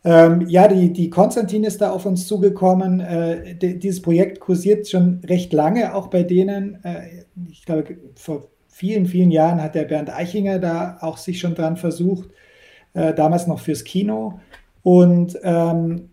Ähm, ja, die, die Konstantin ist da auf uns zugekommen. Äh, dieses Projekt kursiert schon recht lange, auch bei denen. Äh, ich glaube, vor vielen, vielen Jahren hat der Bernd Eichinger da auch sich schon dran versucht, äh, damals noch fürs Kino. Und ähm,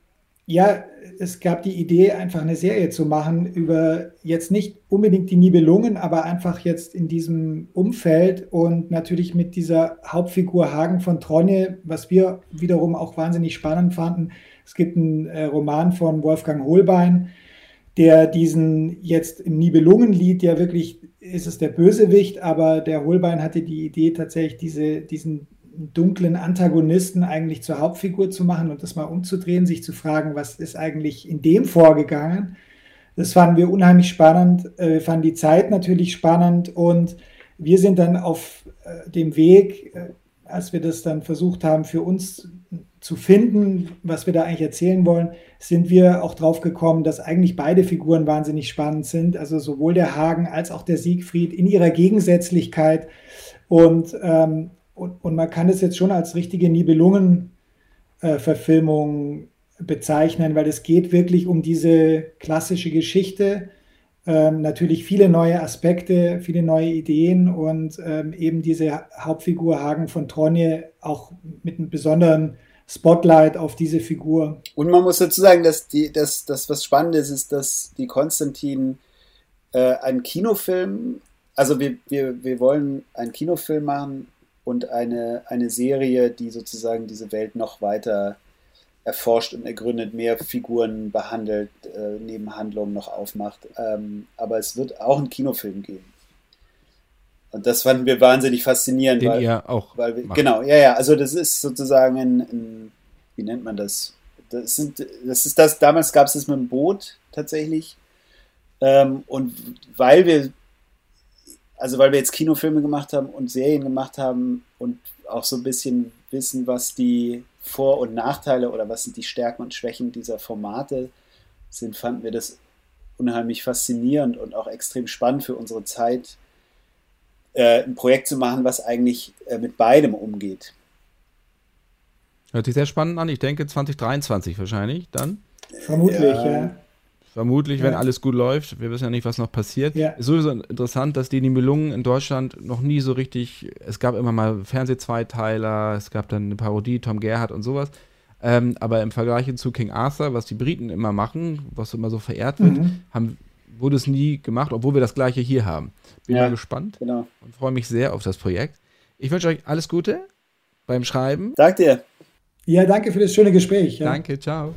ja, es gab die Idee, einfach eine Serie zu machen über jetzt nicht unbedingt die Nibelungen, aber einfach jetzt in diesem Umfeld und natürlich mit dieser Hauptfigur Hagen von Tronje, was wir wiederum auch wahnsinnig spannend fanden. Es gibt einen äh, Roman von Wolfgang Holbein, der diesen jetzt im Nibelungenlied ja wirklich ist es der Bösewicht, aber der Holbein hatte die Idee, tatsächlich diese, diesen dunklen Antagonisten eigentlich zur Hauptfigur zu machen und das mal umzudrehen, sich zu fragen, was ist eigentlich in dem vorgegangen. Das fanden wir unheimlich spannend. Äh, wir fanden die Zeit natürlich spannend und wir sind dann auf äh, dem Weg, äh, als wir das dann versucht haben, für uns zu finden, was wir da eigentlich erzählen wollen, sind wir auch drauf gekommen, dass eigentlich beide Figuren wahnsinnig spannend sind. Also sowohl der Hagen als auch der Siegfried in ihrer Gegensätzlichkeit. Und, ähm, und, und, man kann es jetzt schon als richtige Nibelungen-Verfilmung bezeichnen, weil es geht wirklich um diese klassische Geschichte. Ähm, natürlich viele neue Aspekte, viele neue Ideen und ähm, eben diese Hauptfigur Hagen von Tronje auch mit einem besonderen Spotlight auf diese Figur. Und man muss dazu sagen, dass die, dass, dass was Spannendes ist, dass die Konstantin äh, einen Kinofilm, also wir, wir, wir wollen einen Kinofilm machen und eine, eine Serie, die sozusagen diese Welt noch weiter erforscht und ergründet, mehr Figuren behandelt, äh, Nebenhandlungen noch aufmacht. Ähm, aber es wird auch einen Kinofilm geben. Und das fanden wir wahnsinnig faszinierend. Den weil, ihr auch. Weil wir, genau, ja, ja. Also das ist sozusagen ein, ein, wie nennt man das? Das sind, das ist das, damals gab es das mit dem Boot tatsächlich. Ähm, und weil wir, also weil wir jetzt Kinofilme gemacht haben und Serien gemacht haben und auch so ein bisschen wissen, was die vor- und Nachteile oder was sind die Stärken und Schwächen dieser Formate sind, fanden wir das unheimlich faszinierend und auch extrem spannend für unsere Zeit, äh, ein Projekt zu machen, was eigentlich äh, mit beidem umgeht. Hört sich sehr spannend an. Ich denke 2023 wahrscheinlich dann. Vermutlich, ja. ja. Vermutlich, wenn alles gut läuft. Wir wissen ja nicht, was noch passiert. Ja. Ist sowieso interessant, dass die Nibelungen in Deutschland noch nie so richtig. Es gab immer mal Fernsehzweiteiler, es gab dann eine Parodie, Tom Gerhardt und sowas. Ähm, aber im Vergleich zu King Arthur, was die Briten immer machen, was immer so verehrt wird, mhm. haben, wurde es nie gemacht, obwohl wir das gleiche hier haben. Bin ja, mal gespannt genau. und freue mich sehr auf das Projekt. Ich wünsche euch alles Gute beim Schreiben. Danke dir. Ja, danke für das schöne Gespräch. Ja. Danke, ciao.